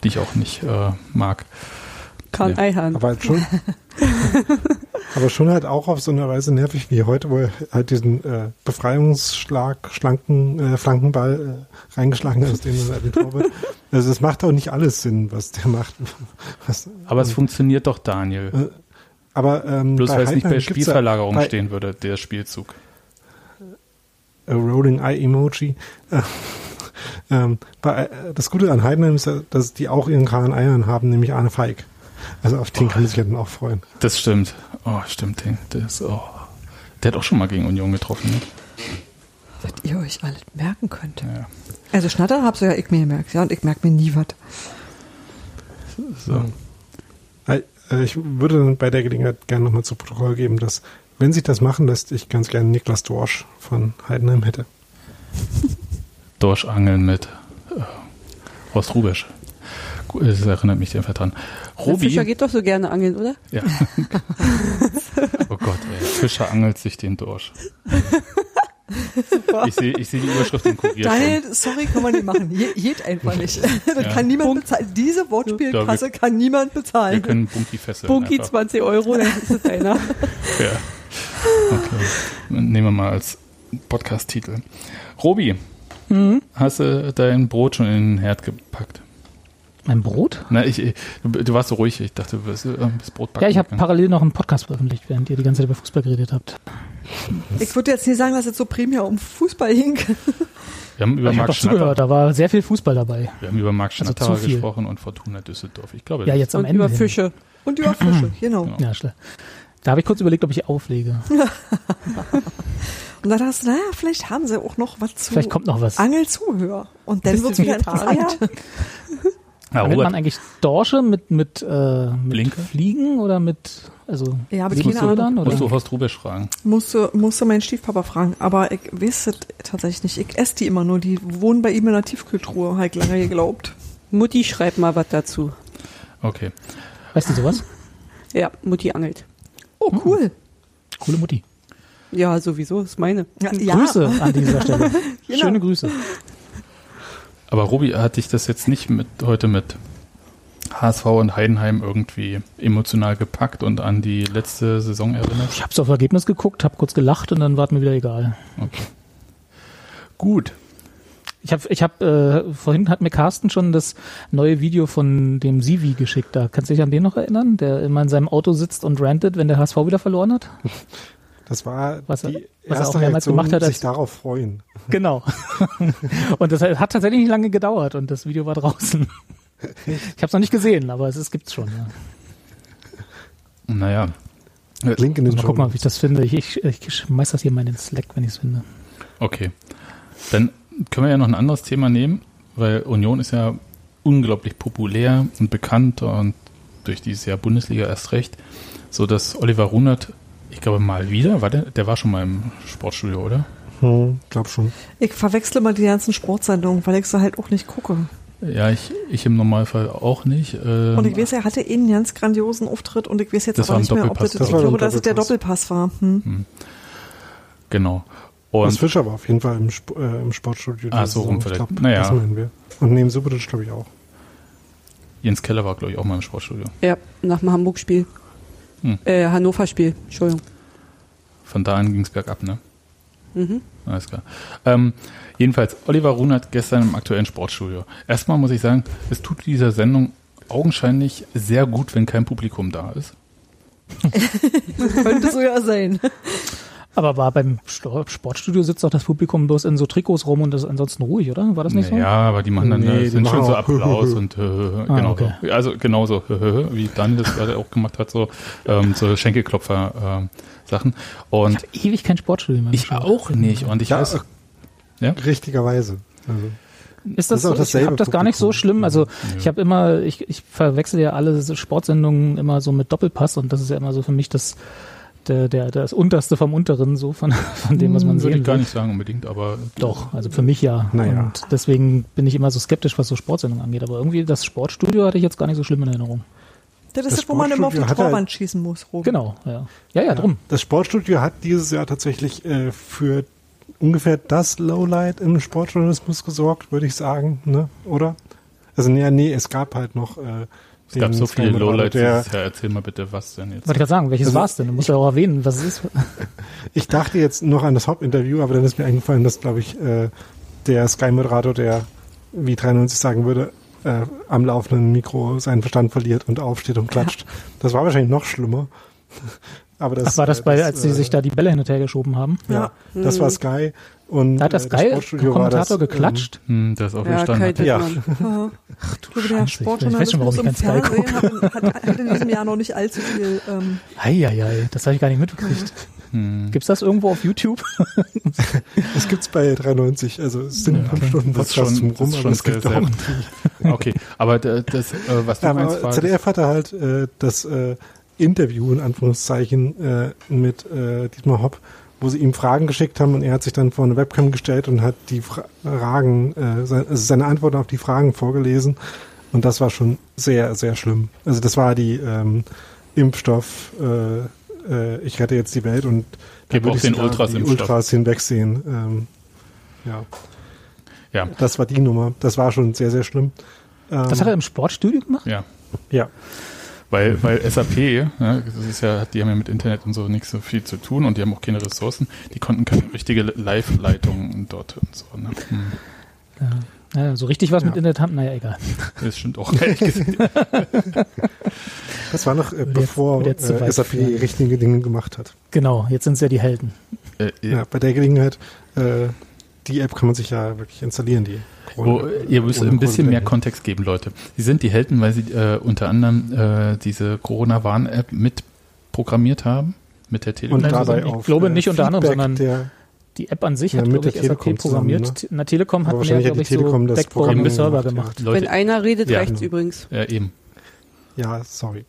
die ich auch nicht äh, mag. Karl Ja. Eihahn. aber halt schon. aber schon halt auch auf so eine Weise nervig wie heute, wo er halt diesen äh, Befreiungsschlag, schlanken äh, Flankenball äh, reingeschlagen hat, aus dem er den Tor wird. Also es macht auch nicht alles Sinn, was der macht. Was, Aber es funktioniert doch, Daniel. Äh, aber ähm, Bloß weil es nicht bei Spielverlagerung bei- stehen würde, der Spielzug. A Rolling Eye Emoji. Äh, ähm, bei, äh, das Gute an Heidenheim ist ja, dass die auch ihren Kahn Eiern haben, nämlich Arne Feig. Also auf den kann man sich ja dann auch freuen. Das stimmt. Oh, stimmt. Den, der, ist, oh. der hat auch schon mal gegen Union getroffen. Ne? Was ihr euch alle merken könnt. Ja. Also Schnatter hab's ja ich mir gemerkt, ja, und ich merke mir nie was. So. Äh, äh, Ich würde dann bei der Gelegenheit gerne nochmal zu Protokoll geben, dass, wenn sich das machen lässt, ich ganz gerne Niklas Dorsch von Heidenheim hätte. Dorschangeln mit äh, Horst Rubisch. Das erinnert mich einfach dran. Der Robi. Fischer geht doch so gerne angeln, oder? Ja. oh Gott, ey. Fischer angelt sich den Dorsch. Ich sehe ich seh die Überschrift im Kurier schon. Daniel, sorry, kann man nicht machen. Je, geht einfach nicht. Das Ja. kann niemand bezahlen. Diese Wortspielkasse kann niemand Wir bezahlen. können Bunky fesseln. Bunky einfach. 20 Euro, dann ist es deiner. Ja. Okay. Nehmen wir mal als Podcast-Titel. Robi, Mhm. hast du dein Brot schon in den Herd gepackt? Mein Brot? Na, ich, ich, du, warst so ruhig. Ich dachte, du wirst äh, das Brot backen. Ja, ich habe parallel noch einen Podcast veröffentlicht, während ihr die ganze Zeit über Fußball geredet habt. Ich würde jetzt nicht sagen, dass es so primär um Fußball hing. Wir haben über ich habe Marc zugehört, Schnatter, da war sehr viel Fußball dabei. wir haben über Marc Also Schnatterer zu viel. gesprochen und Fortuna Düsseldorf. Ich glaube, Ja, jetzt am Und Ende. über hin. Fische. Und über Fische, genau. Genau. Ja, schlecht. Da habe ich kurz überlegt, ob ich auflege. Und dann hast du, naja, vielleicht haben sie auch noch was zu Vielleicht kommt noch was. Angelzuhörer. Und dann wird's du wieder interessant. Ja, Nennt man eigentlich Dorsche mit, mit, äh, mit Blinker? Fliegen oder mit, also Ja, aber keine Ahnung. dann, oder? musst du Horst Rubisch fragen. Musst du, musst du meinen Stiefpapa fragen. Aber ich weiß es tatsächlich nicht. Ich esse die immer nur. Die wohnen bei ihm in der Tiefkühltruhe, halt lange geglaubt. Mutti schreibt mal was dazu. Okay. Weißt du sowas? Ja, Mutti angelt. Oh, cool. Coole Mutti. Ja, sowieso, ist meine. Ja, ja. Grüße an dieser Stelle. Genau. Schöne Grüße. Aber Robi, hat dich das jetzt nicht mit heute mit HSV und Heidenheim irgendwie emotional gepackt und an die letzte Saison erinnert? Ich habe so auf Ergebnis geguckt, habe kurz gelacht und dann war es mir wieder egal. Okay. Gut. Ich habe, ich hab, äh, vorhin hat mir Carsten schon das neue Video von dem Sivi geschickt. Da kannst du dich an den noch erinnern, der immer in seinem Auto sitzt und rantet, wenn der HSV wieder verloren hat? Das war Was er- die was er auch Reaktion, gemacht hat, sich als- darauf freuen. Genau. und das hat tatsächlich nicht lange gedauert und das Video war draußen. Ich habe es noch nicht gesehen, aber es, es gibt's schon. Ja. Naja. Link in den Mal Show gucken, ob ich das finde. Ich, ich, ich schmeiß das hier mal in den Slack, wenn ich es finde. Okay. Dann können wir ja noch ein anderes Thema nehmen, weil Union ist ja unglaublich populär und bekannt und durch dieses Jahr Bundesliga erst recht, so dass Oliver Runert, ich glaube mal wieder, war der, der war schon mal im Sportstudio, oder? Hm, glaub schon. Ich verwechsle mal die ganzen Sportsendungen, weil ich sie halt auch nicht gucke. Ja, ich, ich im Normalfall auch nicht. Ähm, Und ich weiß, er hatte eh einen ganz grandiosen Auftritt und ich weiß jetzt aber nicht mehr, ob das, Das ich war glaube, ein dass es der Doppelpass. Doppelpass war. Hm. genau. Und Und Fischer war auf jeden Fall im, Sp äh, im Sportstudio. Ah, so rum vielleicht. glaub, Naja. Das meinen wir. Und neben Subotic glaube ich auch. Jens Keller war, glaube ich, auch mal im Sportstudio. Ja, nach dem Hamburg-Spiel. Hm. Äh, Hannover-Spiel, Entschuldigung. Von da an ging es bergab, ne? Mhm. Alles klar. Ähm, jedenfalls, Oliver Runert gestern im aktuellen Sportstudio. Erstmal muss ich sagen, es tut dieser Sendung augenscheinlich sehr gut, wenn kein Publikum da ist. Könnte so ja sein. Aber war beim Sportstudio sitzt doch das Publikum bloß in so Trikots rum und ist ansonsten ruhig, oder? War das nicht Ja, aber die machen dann Nee, äh, sind schon so Applaus und äh, genau okay. so. Also genauso, wie Daniel das gerade auch gemacht hat, so, ähm, so Schenkelklopfer ähm, Sachen. so? Und Ich habe ewig kein Sportstudio mehr. ich auch nicht. Und ich Ja, weiß, ja? Richtigerweise. Also, Ist das, Das ist auch ich dasselbe habe das gar nicht so schlimm. Also ich habe immer, ich, ich verwechsel ja alle so Sportsendungen immer so mit Doppelpass und das ist ja immer so für mich das der, der, das Unterste vom Unteren, so von, von dem, was man Hm, würde sehen ich gar will. nicht sagen unbedingt, aber Doch, also für mich ja. Naja. Und deswegen bin ich immer so skeptisch, was so Sportsendungen angeht. Aber irgendwie das Sportstudio hatte ich jetzt gar nicht so schlimm in Erinnerung. Das ist Das das, wo man immer auf die Sportstudio hat halt- Torwand schießen muss, Robin. Genau, ja. Ja, ja, drum. Das Sportstudio hat dieses Jahr tatsächlich äh, für ungefähr das Lowlight im Sportjournalismus gesorgt, würde ich sagen, ne? Oder? Also nee, nee, es gab halt noch äh, es gab so viele Lowlights dieses Jahr. Erzähl mal bitte, was denn jetzt? Wollte ich gerade sagen, welches Also- war's denn? Du musst ja auch erwähnen, was es ist. Ich dachte jetzt noch an das Hauptinterview, aber dann ist mir eingefallen, dass, glaube ich, äh, der Sky-Moderator, der, wie 93 sagen würde, äh, am laufenden Mikro seinen Verstand verliert und aufsteht und klatscht. Das war wahrscheinlich noch schlimmer. aber das, Ach, war das äh, bei, als sie äh, sich da die Bälle hin und her geschoben haben? Ja, das war Sky. Und Da hat das äh, das geil war das, Kommentator geklatscht. Hm, das ist auch Ja, verstanden. Kai Ja. Dittmann. Aha. Ich glaube, der Scheiße, ich weiß schon, warum Sportjournalismus ich im Fernsehen hat, hat, hat in diesem Jahr noch nicht allzu viel. Ähm, Eieiei, das habe ich gar nicht mitgekriegt. Hm. Gibt's das irgendwo auf YouTube? Das gibt's bei 93, also es sind fünf Stunden Podcast schon- zum Rum, aber es gibt auch. Okay, aber das, äh, was du Ja, meinst, aber war, ZDF hatte halt äh, das äh, Interview in Anführungszeichen äh, mit äh, Dietmar Hopp, wo sie ihm Fragen geschickt haben und er hat sich dann vor eine Webcam gestellt und hat die Fra Fragen, äh, seine, also seine Antworten auf die Fragen vorgelesen und das war schon sehr, sehr schlimm. Also das war die ähm, Impfstoff, äh, äh, ich rette jetzt die Welt und Gib würde ich den Ultras die Impfstoff. Ultras hinwegsehen. Ähm, ja, ja, das war die Nummer. Das war schon sehr, sehr schlimm. Ähm, Das hat er im Sportstudio gemacht? ja. ja. Weil, weil SAP, ja, das ist ja, die haben ja mit Internet und so nicht so viel zu tun und die haben auch keine Ressourcen. Die konnten keine richtige Live-Leitung dort und so. Ne? Hm. Ja, so richtig was Ja. mit Internet haben, naja, egal. Das stimmt auch. ehrlich gesagt. Das war noch äh, jetzt- bevor jetzt zu äh, SAP führen. richtige Dinge gemacht hat. Genau, jetzt sind es ja die Helden. äh, Ja, bei der Gelegenheit, äh, die App kann man sich ja wirklich installieren, die. Wo, Ohne- ihr müsst ein bisschen mehr. Kontext geben, Leute. Sie sind die Helden, weil sie äh, unter anderem äh, diese Corona-Warn-App mit programmiert haben, mit der Telekom. Und dabei ich auf glaube äh, nicht unter anderem, Feedback sondern der, Die App an sich Ja, hat, mit glaube ich, der SAP Telekom zusammen, programmiert. Na, Telekom hat mehr, glaube ich, Telekom so das Backbone Programm im Server gemacht. Leute, Wenn einer redet, Ja. reicht's genau. übrigens. ja, eben. ja, sorry.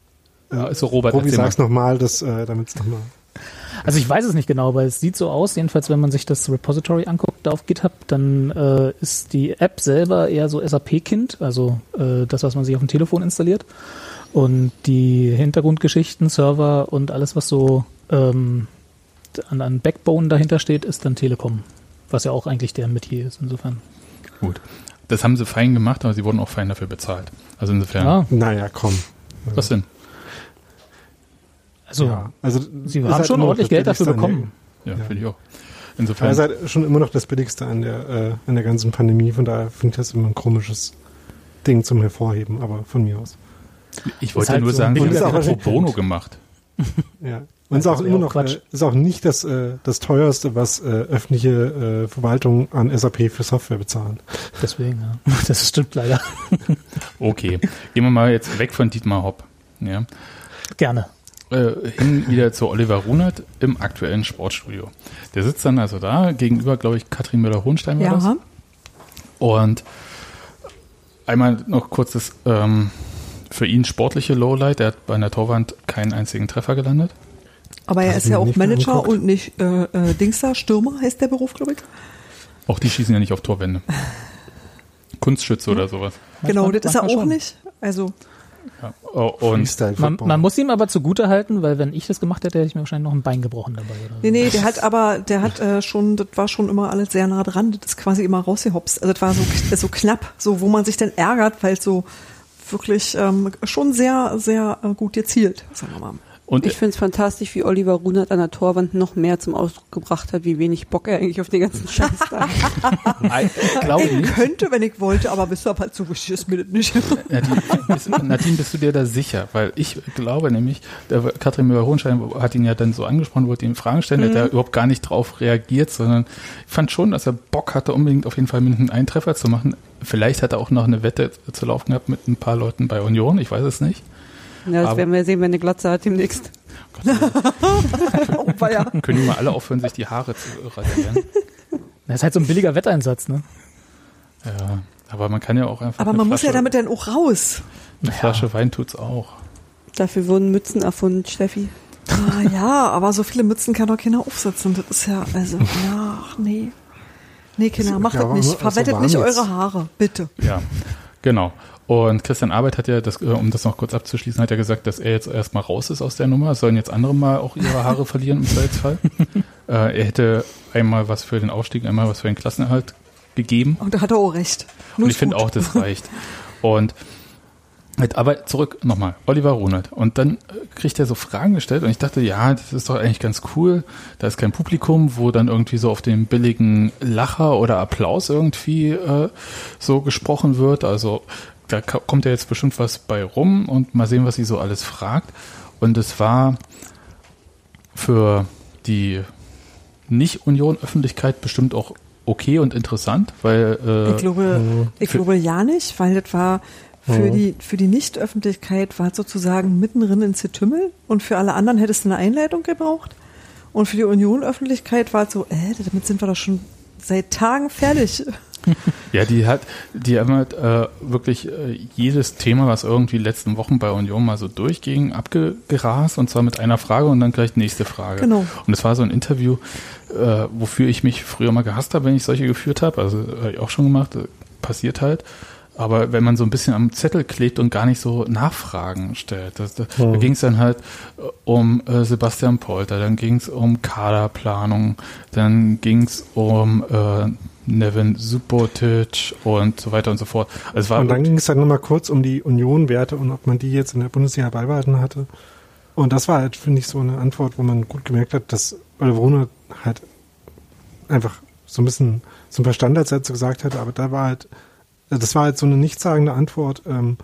Äh, Also Robert, Robi, sag's nochmal, das, äh, damit es nochmal. Also ich weiß es nicht genau, aber es sieht so aus, jedenfalls wenn man sich das Repository anguckt auf GitHub, dann äh, ist die App selber eher so SAP-Kind, also äh, das, was man sich auf dem Telefon installiert. Und die Hintergrundgeschichten, Server und alles, was so ähm, an, an Backbone dahinter steht, ist dann Telekom, was ja auch eigentlich der Metier ist insofern. Gut. Das haben sie fein gemacht, aber sie wurden auch fein dafür bezahlt. Also insofern. Ja, Naja, komm. Was denn? Also ja, also sie haben halt schon ordentlich Geld dafür bekommen. Ja, Ja. finde ich auch. insofern. Er ist halt schon immer noch das Billigste an der, äh, an der ganzen Pandemie, von daher finde ich das immer ein komisches Ding zum Hervorheben, aber von mir aus. ich wollte halt nur so sagen, sie billiger hat pro Content. bono gemacht. Ja. Und ist auch ist ja immer auch noch, Quatsch. äh, ist auch nicht das, äh, das teuerste, was äh, öffentliche äh, Verwaltungen an SAP für Software bezahlen. Deswegen, ja. Das stimmt leider. Okay, gehen wir mal jetzt weg von Dietmar Hopp. Ja. Gerne. Äh, hin wieder zu Oliver Runert im aktuellen Sportstudio. Der sitzt dann also da, gegenüber, glaube ich, Katrin Müller-Hohenstein war das. Ja, Und einmal noch kurz das ähm, für ihn sportliche Lowlight. Er hat bei einer Torwand keinen einzigen Treffer gelandet. aber er Hast ist ja auch Manager angeguckt? und nicht äh, äh, Dingster, Stürmer heißt der Beruf, glaube ich. Auch die schießen ja nicht auf Torwände. Kunstschütze oder sowas. genau, das ist er auch schon. nicht. Also, Ja. Oh, und Man, man muss ihm aber zugute halten, weil wenn ich das gemacht hätte, hätte ich mir wahrscheinlich noch ein Bein gebrochen dabei. Oder so. nee, nee, der hat aber, der hat äh, schon, das war schon immer alles sehr nah dran. Das ist quasi immer rausgehopst. Also das war so, so knapp, so wo man sich dann ärgert, weil es so wirklich ähm, schon sehr, sehr äh, gut gezielt, sagen wir mal. Und Ich finde es fantastisch, wie Oliver Runert an der Torwand noch mehr zum Ausdruck gebracht hat, wie wenig Bock er eigentlich auf den ganzen Scheiß da hat. glaube Ich nicht. könnte, wenn ich wollte, aber weshalb halt so wichtig ist mir das nicht. Nadine bist, Nadine, bist du dir da sicher? Weil ich glaube nämlich, der Katrin Müller-Hohenstein hat ihn ja dann so angesprochen, wollte ihm Fragen stellen, der hat da überhaupt gar nicht drauf reagiert, sondern ich fand schon, dass er Bock hatte, unbedingt auf jeden Fall mindestens einen Treffer zu machen. Vielleicht hat er auch noch eine Wette zu laufen gehabt mit ein paar Leuten bei Union, ich weiß es nicht. Ja, das Aber- werden wir sehen, wenn eine Glatze hat demnächst. oh, ja. Können die mal alle aufhören, sich die Haare zu rasieren? Das ist halt so ein billiger Wetteinsatz, ne? Ja, aber man kann ja auch einfach Aber man muss ja Flasche- damit dann auch raus. Eine Flasche Wein tut's auch. Dafür wurden Mützen erfunden, Steffi. Ah, ja, aber so viele Mützen kann doch keiner aufsetzen. Das ist ja, also, ja, ach, nee. Nee, Kinder, Das- macht ja, das nicht. Verwettet nicht jetzt. eure Haare, bitte. Ja, genau. Und Christian Arbeit hat ja, das, äh, um das noch kurz abzuschließen, hat ja gesagt, dass er jetzt erstmal raus ist aus der Nummer. Es sollen jetzt andere mal auch ihre Haare verlieren im Zweifelsfall. äh, er hätte einmal was für den Aufstieg, einmal was für den Klassenerhalt gegeben. Und da hat er auch recht. Nur Und ich finde auch, das reicht. Und mit, aber zurück nochmal, Oliver Runert. Und dann äh, kriegt er so Fragen gestellt und ich dachte, ja, das ist doch eigentlich ganz cool. Da ist kein Publikum, wo dann irgendwie so auf den billigen Lacher oder Applaus irgendwie äh, so gesprochen wird. Also da kommt ja jetzt bestimmt was bei rum und mal sehen, was sie so alles fragt. Und es war für die Nicht-Union-Öffentlichkeit bestimmt auch okay und interessant, weil äh, Ich glaube, ich für- glaube ja nicht, weil das war für Mhm. die, für die Nicht-Öffentlichkeit war es sozusagen mittendrin in Zitümmel und für alle anderen hättest du eine Einleitung gebraucht. Und für die Union-Öffentlichkeit war es so, äh, damit sind wir doch schon seit Tagen fertig. Ja, die hat, die haben halt äh, wirklich äh, jedes Thema, was irgendwie letzten Wochen bei Union mal so durchging, abgerast und zwar mit einer Frage und dann gleich nächste Frage. Genau. Und es war so ein Interview, äh, wofür ich mich früher mal gehasst habe, wenn ich solche geführt habe. Also habe ich auch schon gemacht, äh, passiert halt. Aber wenn man so ein bisschen am Zettel klebt und gar nicht so Nachfragen stellt, das, da, da ging es dann halt äh, um äh, Sebastian Polter, dann ging es um Kaderplanung, dann ging es um äh, Nevin Subotic und so weiter und so fort. Also Und dann ging es dann nochmal kurz um die Union-Werte und ob man die jetzt in der Bundesliga beibehalten hatte. Und das war halt, finde ich, so eine Antwort, wo man gut gemerkt hat, dass Oliver halt einfach so ein bisschen so ein paar Standardsätze gesagt hat, aber da war halt, das war halt so eine nichtssagende Antwort, ähm,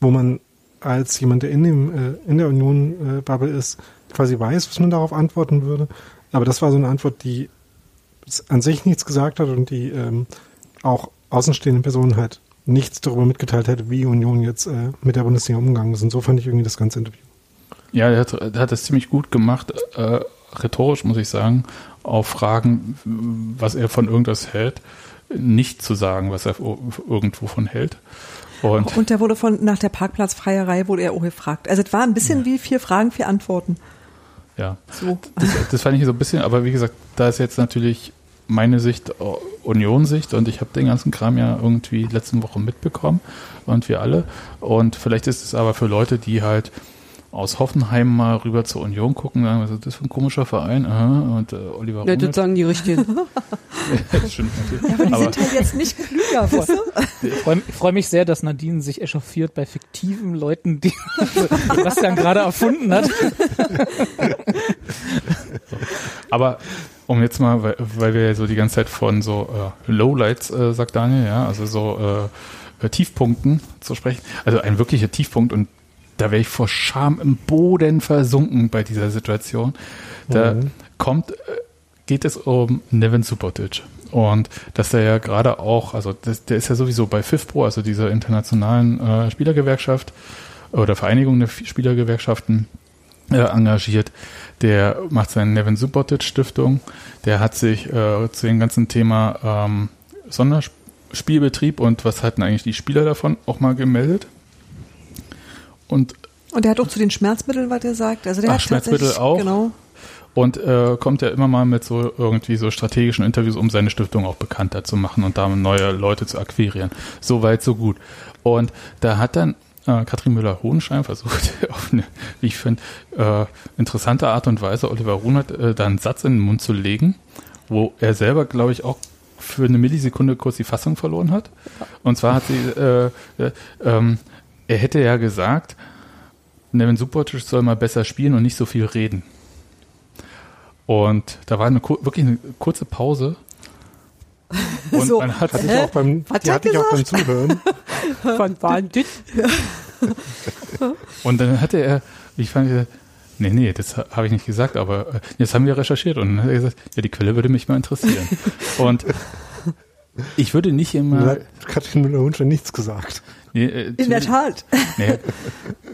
wo man als jemand, der in dem äh, in der Union-Bubble ist, quasi weiß, was man darauf antworten würde. Aber das war so eine Antwort, die an sich nichts gesagt hat und die ähm, auch außenstehenden Personen halt nichts darüber mitgeteilt hätte, wie Union jetzt äh, mit der Bundesliga umgegangen ist. Und so fand ich irgendwie das ganze Interview. Ja, er hat, er hat das ziemlich gut gemacht, äh, rhetorisch muss ich sagen, auf Fragen, was er von irgendwas hält, nicht zu sagen, was er irgendwo von hält. Und Und der wurde von, nach der Parkplatzfreierei wurde er auch gefragt. Also es war ein bisschen wie vier Fragen, vier Antworten. ja, So. das, das fand ich so ein bisschen, aber wie gesagt, da ist jetzt natürlich meine Sicht, äh, Union-Sicht und ich habe den ganzen Kram ja irgendwie letzten Woche mitbekommen und wir alle. Und vielleicht ist es aber für Leute, die halt aus Hoffenheim mal rüber zur Union gucken, sagen, was ist das für ein komischer Verein? Aha, und äh, Oliver Ja, das Runert, sagen die Richtigen. das stimmt natürlich. Ja, aber die Aber- sind halt jetzt nicht klüger, weißt du? Ich freue freu mich sehr, dass Nadine sich echauffiert bei fiktiven Leuten, die Sebastian gerade erfunden hat. Aber um jetzt mal, weil, weil wir ja so die ganze Zeit von so äh, Lowlights, äh, sagt Daniel, ja, also so äh, Tiefpunkten zu sprechen. Also ein wirklicher Tiefpunkt und da wäre ich vor Scham im Boden versunken bei dieser Situation. Da mhm. kommt, äh, geht es um Nevin Subotic. Und dass er ja gerade auch, also das, der ist ja sowieso bei FIFPro, also dieser internationalen äh, Spielergewerkschaft oder Vereinigung der Spielergewerkschaften, äh, engagiert. Der macht seine Nevin Subotic Stiftung. Der hat sich äh, zu dem ganzen Thema ähm, Sonderspielbetrieb und was hatten eigentlich die Spieler davon auch mal gemeldet. Und, und der hat auch zu den Schmerzmitteln, was er sagt. Also der Ach, hat Schmerzmittel auch. Genau. Und äh, kommt ja immer mal mit so irgendwie so strategischen Interviews, um seine Stiftung auch bekannter zu machen und damit neue Leute zu akquirieren. So weit, so gut. Und da hat dann äh, Katrin Müller-Hohenschein versucht, auf eine, wie ich finde, äh, interessante Art und Weise Oliver Runert äh, da einen Satz in den Mund zu legen, wo er selber, glaube ich, auch für eine Millisekunde kurz die Fassung verloren hat. Und zwar hat sie, äh, äh, ähm, er hätte ja gesagt, Nevin Subotic soll mal besser spielen und nicht so viel reden. Und da war eine, wirklich eine kurze Pause. Und so, man hat, sich auch beim, die hatte ich auch beim Zuhören. Von Bandit. und dann hatte er, ich fand, nee, nee, das habe ich nicht gesagt, aber äh, jetzt haben wir recherchiert und dann hat er gesagt, ja, die Quelle würde mich mal interessieren. und ich würde nicht immer. Katrin Müller-Hund schon nichts gesagt. Nee, äh, In der Tat. Nee,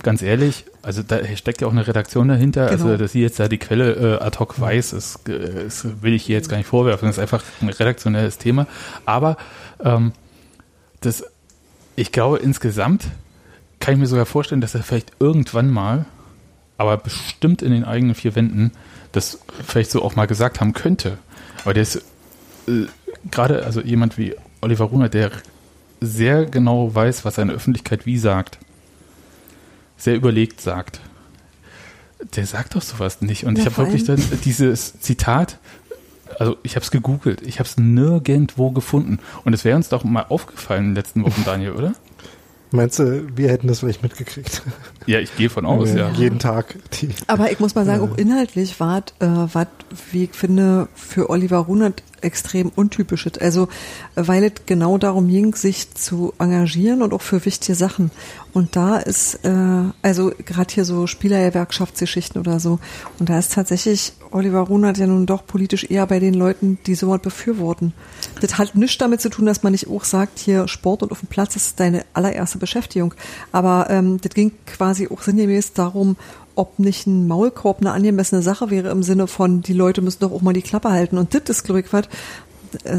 ganz ehrlich, also da steckt ja auch eine Redaktion dahinter. Also, genau. Also, dass sie jetzt da die Quelle äh, ad hoc weiß, das, das will ich hier jetzt gar nicht vorwerfen. Das ist einfach ein redaktionelles Thema. Aber ähm, das, ich glaube, insgesamt kann ich mir sogar vorstellen, dass er vielleicht irgendwann mal, aber bestimmt in den eigenen vier Wänden, das vielleicht so auch mal gesagt haben könnte. Aber der ist äh, gerade, also jemand wie Oliver Runer, der sehr genau weiß, was eine Öffentlichkeit wie sagt, sehr überlegt sagt, der sagt doch sowas nicht. Und ja, ich habe wirklich dann dieses Zitat, also ich habe es gegoogelt, ich habe es nirgendwo gefunden. Und es wäre uns doch mal aufgefallen in den letzten Wochen, Daniel, oder? Meinst du, wir hätten das vielleicht mitgekriegt? Ja, ich gehe von aus, ja. Jeden Tag. Die, Aber ich muss mal sagen, äh, auch inhaltlich war äh, wie ich finde, für Oliver Runert extrem untypisch ist. Also, weil es genau darum ging, sich zu engagieren und auch für wichtige Sachen. Und da ist, äh, also gerade hier so Spielergewerkschaftsgeschichten oder so. Und da ist tatsächlich Oliver Runert ja nun doch politisch eher bei den Leuten, die sowas befürworten. Das hat nichts damit zu tun, dass man nicht auch sagt, hier Sport und auf dem Platz ist deine allererste Beschäftigung. Aber ähm, das ging quasi auch sinngemäß darum, ob nicht ein Maulkorb eine angemessene Sache wäre im Sinne von, die Leute müssen doch auch mal die Klappe halten. Und das ist, glaube ich, was,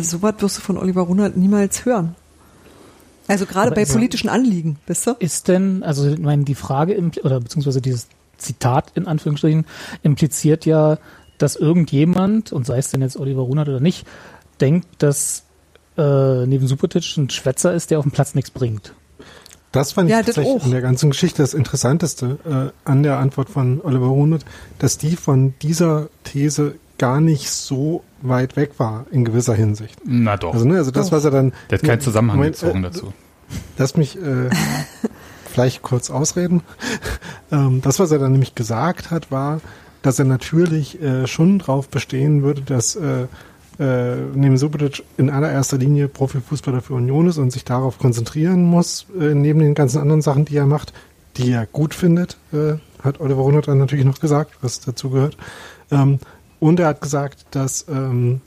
so was wirst du von Oliver Runert niemals hören. Also gerade bei politischen Anliegen, wisst du? Ist denn, also ich meine, die Frage, oder beziehungsweise dieses Zitat in Anführungsstrichen, impliziert ja, dass irgendjemand, und sei es denn jetzt Oliver Runert oder nicht, denkt, dass äh, neben Subotic ein Schwätzer ist, der auf dem Platz nichts bringt. Das fand ich ja, tatsächlich in der ganzen Geschichte das Interessanteste äh, an der Antwort von Oliver Hunert, dass die von dieser These gar nicht so weit weg war in gewisser Hinsicht. Na doch. Also, ne, also das, was er dann. Der hat keinen Zusammenhang Moment, gezogen äh, dazu. Lass mich äh, vielleicht kurz ausreden. ähm, das, was er dann nämlich gesagt hat, war, dass er natürlich äh, schon drauf bestehen würde, dass äh, äh, neben Subotic in allererster Linie Profifußballer für Union ist und sich darauf konzentrieren muss, äh, neben den ganzen anderen Sachen, die er macht, die er gut findet, äh, hat Oliver Runert dann natürlich noch gesagt, was dazu gehört. Ähm, und er hat gesagt, dass, ähm,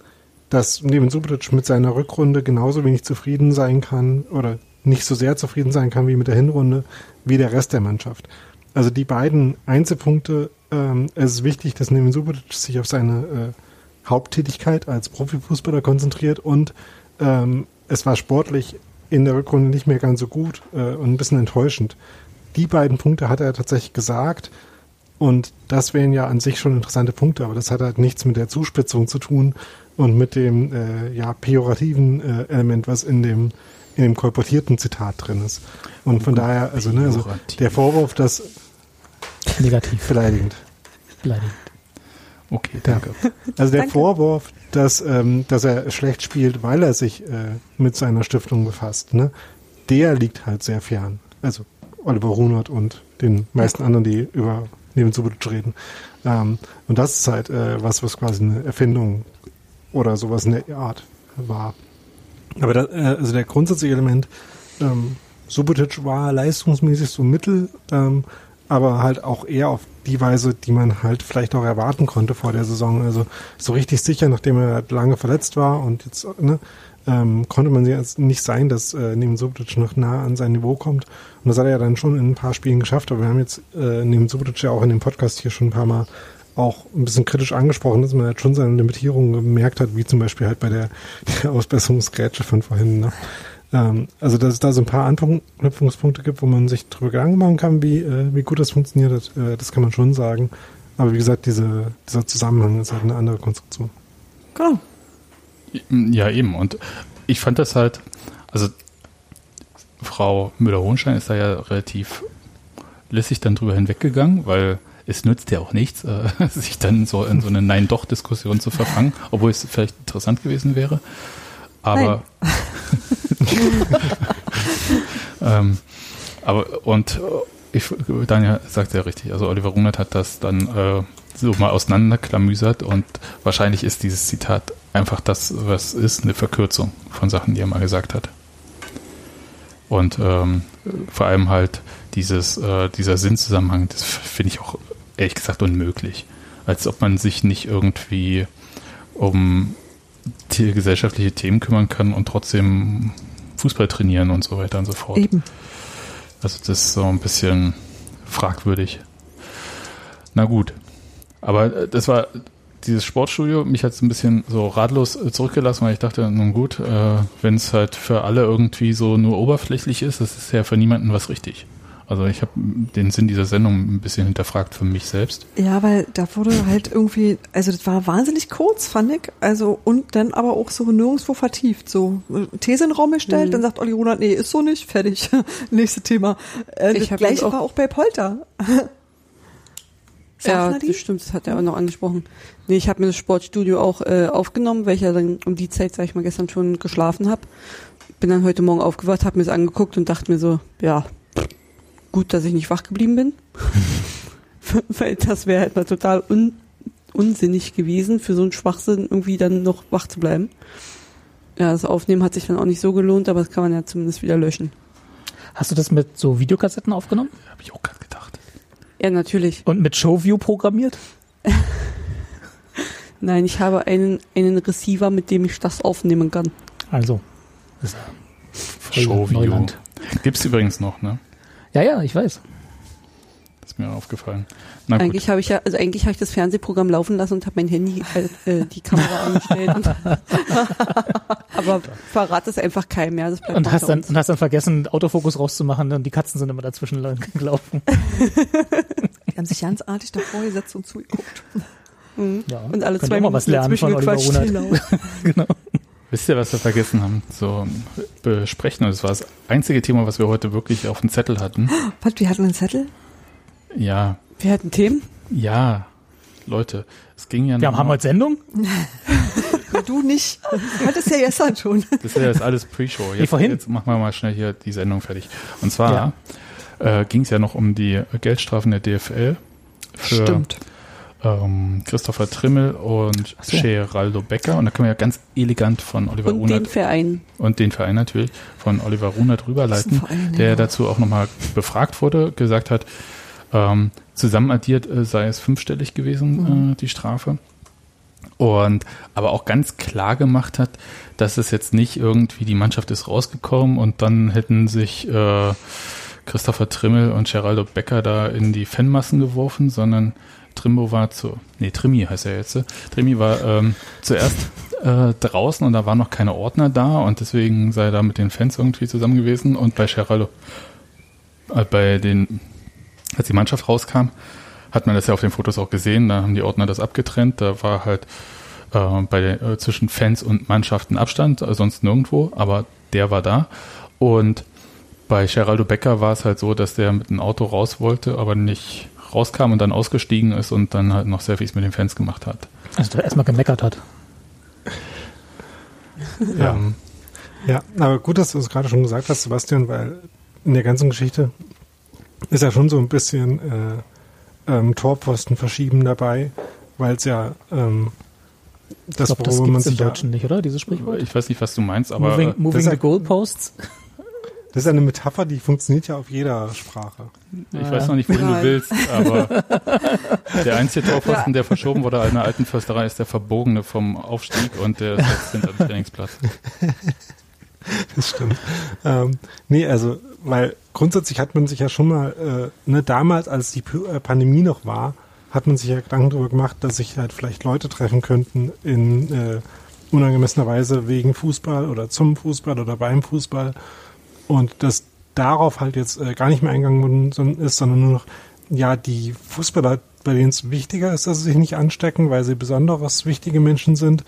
dass neben Subotic mit seiner Rückrunde genauso wenig zufrieden sein kann oder nicht so sehr zufrieden sein kann wie mit der Hinrunde, wie der Rest der Mannschaft. Also die beiden Einzelpunkte, ähm, es ist wichtig, dass neben Subotic sich auf seine äh, Haupttätigkeit als Profifußballer konzentriert und ähm, es war sportlich in der Rückrunde nicht mehr ganz so gut äh, und ein bisschen enttäuschend. Die beiden Punkte hat er tatsächlich gesagt und das wären ja an sich schon interessante Punkte, aber das hat halt nichts mit der Zuspitzung zu tun und mit dem äh, ja pejorativen äh, Element, was in dem in dem kolportierten Zitat drin ist. Und von daher, also, ne, also der Vorwurf, dass negativ beleidigend. Beleidigend. Okay, danke. Also der danke. Vorwurf, dass, ähm, dass er schlecht spielt, weil er sich äh, mit seiner Stiftung befasst, ne, der liegt halt sehr fern. Also Oliver Runert und den meisten anderen, die über neben Subotic reden. Ähm, und das ist halt äh, was, was quasi eine Erfindung oder sowas in der Art war. Aber da, äh, also der grundsätzliche Element, ähm, Subotic war leistungsmäßig so mittel, ähm, aber halt auch eher auf die Weise, die man halt vielleicht auch erwarten konnte vor der Saison. Also so richtig sicher, nachdem er lange verletzt war und jetzt ne, ähm, konnte man jetzt nicht sein, dass äh, neben Subotic noch nah an sein Niveau kommt. Und das hat er ja dann schon in ein paar Spielen geschafft. Aber wir haben jetzt äh, neben Subotic ja auch in dem Podcast hier schon ein paar Mal auch ein bisschen kritisch angesprochen, dass man halt schon seine Limitierungen gemerkt hat, wie zum Beispiel halt bei der, der Ausbesserungsgrätsche von vorhin. Ne? Ähm, also dass es da so ein paar Anknüpfungspunkte gibt, wo man sich darüber Gedanken machen kann, wie, äh, wie gut das funktioniert hat, äh, das kann man schon sagen. Aber wie gesagt, diese, dieser Zusammenhang ist halt eine andere Konstruktion. Genau. Ja, eben. Und ich fand das halt, also Frau Müller-Hohenstein ist da ja relativ lässig dann drüber hinweggegangen, weil es nützt ja auch nichts, äh, sich dann so in so eine Nein-Doch-Diskussion zu verfangen, obwohl es vielleicht interessant gewesen wäre. Aber, ähm, aber und ich, Daniel sagt ja richtig, also Oliver Runert hat das dann äh, so mal auseinanderklamüsert und wahrscheinlich ist dieses Zitat einfach das, was ist, eine Verkürzung von Sachen, die er mal gesagt hat. Und ähm, vor allem halt dieses, äh, dieser Sinnzusammenhang, das finde ich auch ehrlich gesagt unmöglich. Als ob man sich nicht irgendwie um gesellschaftliche Themen kümmern kann und trotzdem Fußball trainieren und so weiter und so fort. Eben. Also das ist so ein bisschen fragwürdig. Na gut. Aber äh, das war dieses Sportstudio, mich hat es ein bisschen so ratlos äh, zurückgelassen, weil ich dachte, nun gut, äh, wenn es halt für alle irgendwie so nur oberflächlich ist, das ist ja für niemanden was richtig. Also ich habe den Sinn dieser Sendung ein bisschen hinterfragt für mich selbst. Ja, weil da wurde halt irgendwie, also das war wahnsinnig kurz, fand ich. Also und dann aber auch so nirgendwo vertieft. So These in den Raum gestellt, Mhm. dann sagt Olli Ronald, nee, ist so nicht, fertig. Nächstes Thema. Äh, Ich das gleiche auch- war auch bei Polter. Ja, Nadine? das stimmt, das hat er auch noch angesprochen. Nee, ich habe mir das Sportstudio auch äh, aufgenommen, weil ich ja dann um die Zeit, sag ich mal, gestern schon geschlafen habe. Bin dann heute Morgen aufgewacht, habe mir das angeguckt und dachte mir so, ja, gut, dass ich nicht wach geblieben bin. weil das wäre halt mal total un unsinnig gewesen, für so einen Schwachsinn irgendwie dann noch wach zu bleiben. Ja, das Aufnehmen hat sich dann auch nicht so gelohnt, aber das kann man ja zumindest wieder löschen. Hast du das mit so Videokassetten aufgenommen? Habe ich auch gerade gedacht. Ja, natürlich. Und mit Showview programmiert? Nein, ich habe einen, einen Receiver, mit dem ich das aufnehmen kann. Also. Das ist ja Showview. Neuland. Gibt's übrigens noch, ne? Ja, ja, ich weiß. Ist mir aufgefallen. Na. Eigentlich habe ich ja, also eigentlich habe ich das Fernsehprogramm laufen lassen und habe mein Handy äh, äh, die Kamera eingestellt. Und aber verrat es einfach keinem mehr. Das bleibt Und hast, dann, uns. und hast dann vergessen, Autofokus rauszumachen und die Katzen sind immer dazwischen gelaufen. Die haben sich ganz artig davor gesetzt und zugeguckt. Mhm. Ja, Und alle zwei Minuten was lernen von Oliver Runert. gequatscht. Wisst ihr, was wir vergessen haben zu besprechen? Und das war das einzige Thema, was wir heute wirklich auf dem Zettel hatten. Was, wir hatten einen Zettel? Ja, Wir hatten Themen. ja, Leute, es ging ja Wir haben heute Sendung? Du nicht. Du hattest ja gestern schon. Das ist ja jetzt alles Pre-Show. Wie Jetzt, vorhin? jetzt machen wir mal schnell hier die Sendung fertig. Und zwar äh, ging es ja noch um die Geldstrafen der DFL für Stimmt. Ähm, Christopher Trimmel und so. Geraldo Becker. Und da können wir ja ganz elegant von Oliver Und den Runert Verein. und den Verein natürlich von Oliver Runert rüberleiten, Verein, der ja. dazu auch nochmal befragt wurde, gesagt hat, ähm, zusammen addiert äh, sei es fünfstellig gewesen, Mhm. äh, die Strafe. Und aber auch ganz klar gemacht hat, dass es jetzt nicht irgendwie die Mannschaft ist rausgekommen und dann hätten sich äh, Christopher Trimmel und Geraldo Becker da in die Fanmassen geworfen, sondern Trimbo war zu, nee, Trimi heißt er jetzt. Trimi war ähm, zuerst äh, draußen und da waren noch keine Ordner da und deswegen sei er da mit den Fans irgendwie zusammen gewesen und bei Geraldo, äh, bei den, als die Mannschaft rauskam, hat man das ja auf den Fotos auch gesehen, da haben die Ordner das abgetrennt, da war halt äh, bei der, äh, zwischen Fans und Mannschaften Abstand, äh, sonst nirgendwo, aber der war da und bei Geraldo Becker war es halt so, dass der mit einem Auto raus wollte, aber nicht rauskam und dann ausgestiegen ist und dann halt noch Selfies mit den Fans gemacht hat. Also der erstmal gemeckert hat. Ja. Ähm, ja, aber gut, dass du es gerade schon gesagt hast, Sebastian, weil in der ganzen Geschichte ist ja schon so ein bisschen äh, ähm, Torpfosten verschieben dabei, weil es ja ähm, das, ich glaube, das worüber man gibt's im sich ja, Deutschen nicht, oder? Dieses Sprichwort? Ich weiß nicht, was du meinst, aber moving moving the goalposts. Das ist eine Metapher, die funktioniert ja auf jeder Sprache. ich weiß noch nicht, wohin du willst, aber der einzige Torpfosten, der verschoben wurde in der alten Försterei, ist der verbogene vom Aufstieg und der ist jetzt hinter dem Trainingsplatz. Das stimmt. ähm, nee, also, weil grundsätzlich hat man sich ja schon mal, äh, ne, damals, als die P- äh, Pandemie noch war, hat man sich ja Gedanken darüber gemacht, dass sich halt vielleicht Leute treffen könnten in äh, unangemessener Weise wegen Fußball oder zum Fußball oder beim Fußball. Und dass darauf halt jetzt äh, gar nicht mehr eingegangen ist, sondern nur noch, ja, die Fußballer, bei denen es wichtiger ist, dass sie sich nicht anstecken, weil sie besonders wichtige Menschen sind,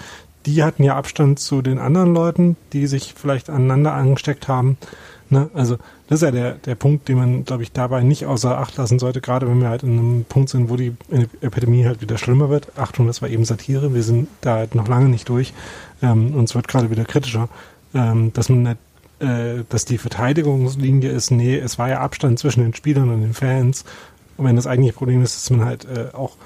die hatten ja Abstand zu den anderen Leuten, die sich vielleicht aneinander angesteckt haben. Ne? Also das ist ja der, der Punkt, den man, glaube ich, dabei nicht außer Acht lassen sollte, gerade wenn wir halt in einem Punkt sind, wo die Epidemie halt wieder schlimmer wird. Achtung, das war eben Satire, wir sind da halt noch lange nicht durch. Ähm, uns wird gerade wieder kritischer, ähm, dass man nicht, äh, dass die Verteidigungslinie ist, nee, es war ja Abstand zwischen den Spielern und den Fans. Und wenn das eigentliche Problem ist, dass man halt äh, auch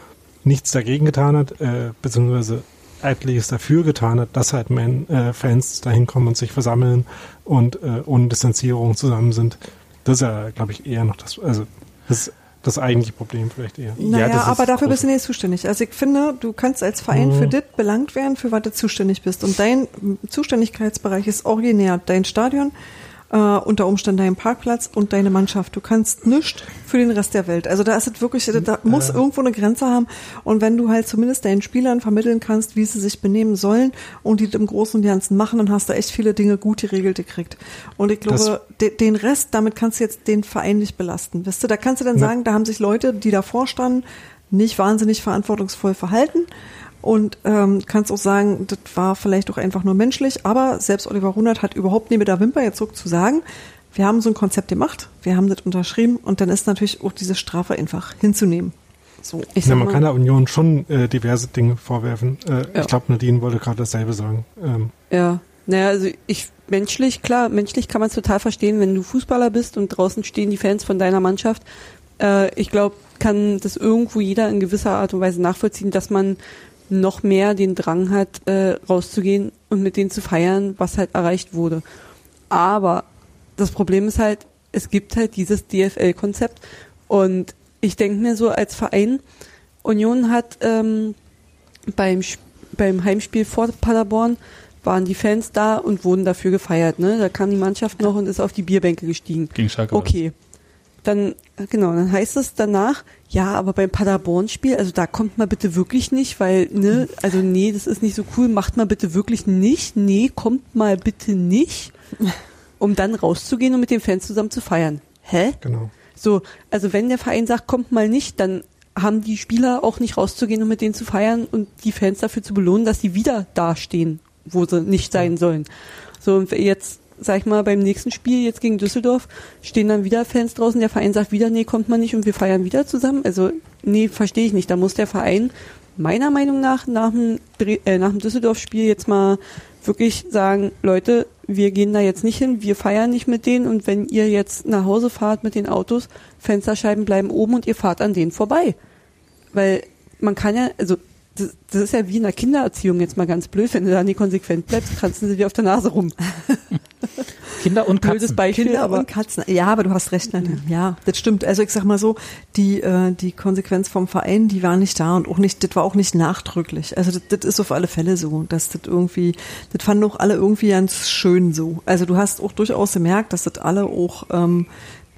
nichts dagegen getan hat, äh, beziehungsweise etliches dafür getan hat, dass halt Man, äh, Fans dahin kommen und sich versammeln und äh, ohne Distanzierung zusammen sind. Das ist ja, glaube ich, eher noch das, also das, das eigentliche Problem vielleicht eher. Naja, ist aber dafür bist du nicht zuständig. Also ich finde, du kannst als Verein für das belangt werden, für was du zuständig bist. Und dein Zuständigkeitsbereich ist originär dein Stadion, äh, unter Umständen dein Parkplatz und deine Mannschaft. Du kannst nichts für den Rest der Welt. Also da ist es wirklich, da muss irgendwo eine Grenze haben. Und wenn du halt zumindest deinen Spielern vermitteln kannst, wie sie sich benehmen sollen und die im Großen und Ganzen machen, dann hast du echt viele Dinge gut geregelt gekriegt. Und ich glaube, de, den Rest, damit kannst du jetzt den Verein nicht belasten. Weißt du, da kannst du dann Ja. sagen, da haben sich Leute, die davor standen, nicht wahnsinnig verantwortungsvoll verhalten. Und ähm, kannst auch sagen, das war vielleicht auch einfach nur menschlich, aber selbst Oliver Runert hat überhaupt nicht mit der Wimper jetzt zurück zu sagen, wir haben so ein Konzept gemacht, wir haben das unterschrieben und dann ist natürlich auch diese Strafe einfach hinzunehmen. So. Ich Ja, man mal, kann der Union schon äh, diverse Dinge vorwerfen. Äh, Ja. Ich glaube, Nadine wollte gerade dasselbe sagen. Ähm, Ja, naja, also ich menschlich, klar, menschlich kann man es total verstehen, wenn du Fußballer bist und draußen stehen die Fans von deiner Mannschaft. Äh, ich glaube, kann das irgendwo jeder in gewisser Art und Weise nachvollziehen, dass man noch mehr den Drang hat, äh, rauszugehen und mit denen zu feiern, was halt erreicht wurde. Aber das Problem ist halt, es gibt halt dieses DFL-Konzept und ich denke mir so als Verein, Union hat ähm, beim, beim Heimspiel vor Paderborn waren die Fans da und wurden dafür gefeiert. Ne? Da kam die Mannschaft noch und ist auf die Bierbänke gestiegen. Gegen Schalke. war das. Dann, genau, dann heißt es danach, ja, aber beim Paderborn-Spiel, also da kommt mal bitte wirklich nicht, weil, ne, also nee, das ist nicht so cool, macht mal bitte wirklich nicht, nee, kommt mal bitte nicht, um dann rauszugehen und mit den Fans zusammen zu feiern. Hä? genau. So, also wenn der Verein sagt, kommt mal nicht, dann haben die Spieler auch nicht rauszugehen und mit denen zu feiern und die Fans dafür zu belohnen, dass sie wieder dastehen, wo sie nicht sein sollen. So, und jetzt, sag ich mal, beim nächsten Spiel, jetzt gegen Düsseldorf, stehen dann wieder Fans draußen, der Verein sagt wieder, nee, kommt man nicht und wir feiern wieder zusammen. Also, nee, verstehe ich nicht. Da muss der Verein meiner Meinung nach nach dem, äh, dem Düsseldorf-Spiel jetzt mal wirklich sagen, Leute, wir gehen da jetzt nicht hin, wir feiern nicht mit denen und wenn ihr jetzt nach Hause fahrt mit den Autos, Fensterscheiben bleiben oben und ihr fahrt an denen vorbei. Weil man kann ja, also das, das ist ja wie in der Kindererziehung jetzt mal ganz blöd, wenn du da nicht konsequent bleibst, kratzen sie dir auf der Nase rum. Kinder und Blödes Katzen. Beispiel, Kinder aber und Katzen. Ja, aber du hast recht, Nadine. Ja, das stimmt. Also ich sag mal so, die, äh, die Konsequenz vom Verein, die war nicht da und auch nicht, das war auch nicht nachdrücklich. Also das, das ist auf alle Fälle so, dass das irgendwie, das fanden auch alle irgendwie ganz schön so. Also du hast auch durchaus gemerkt, dass das alle auch ähm,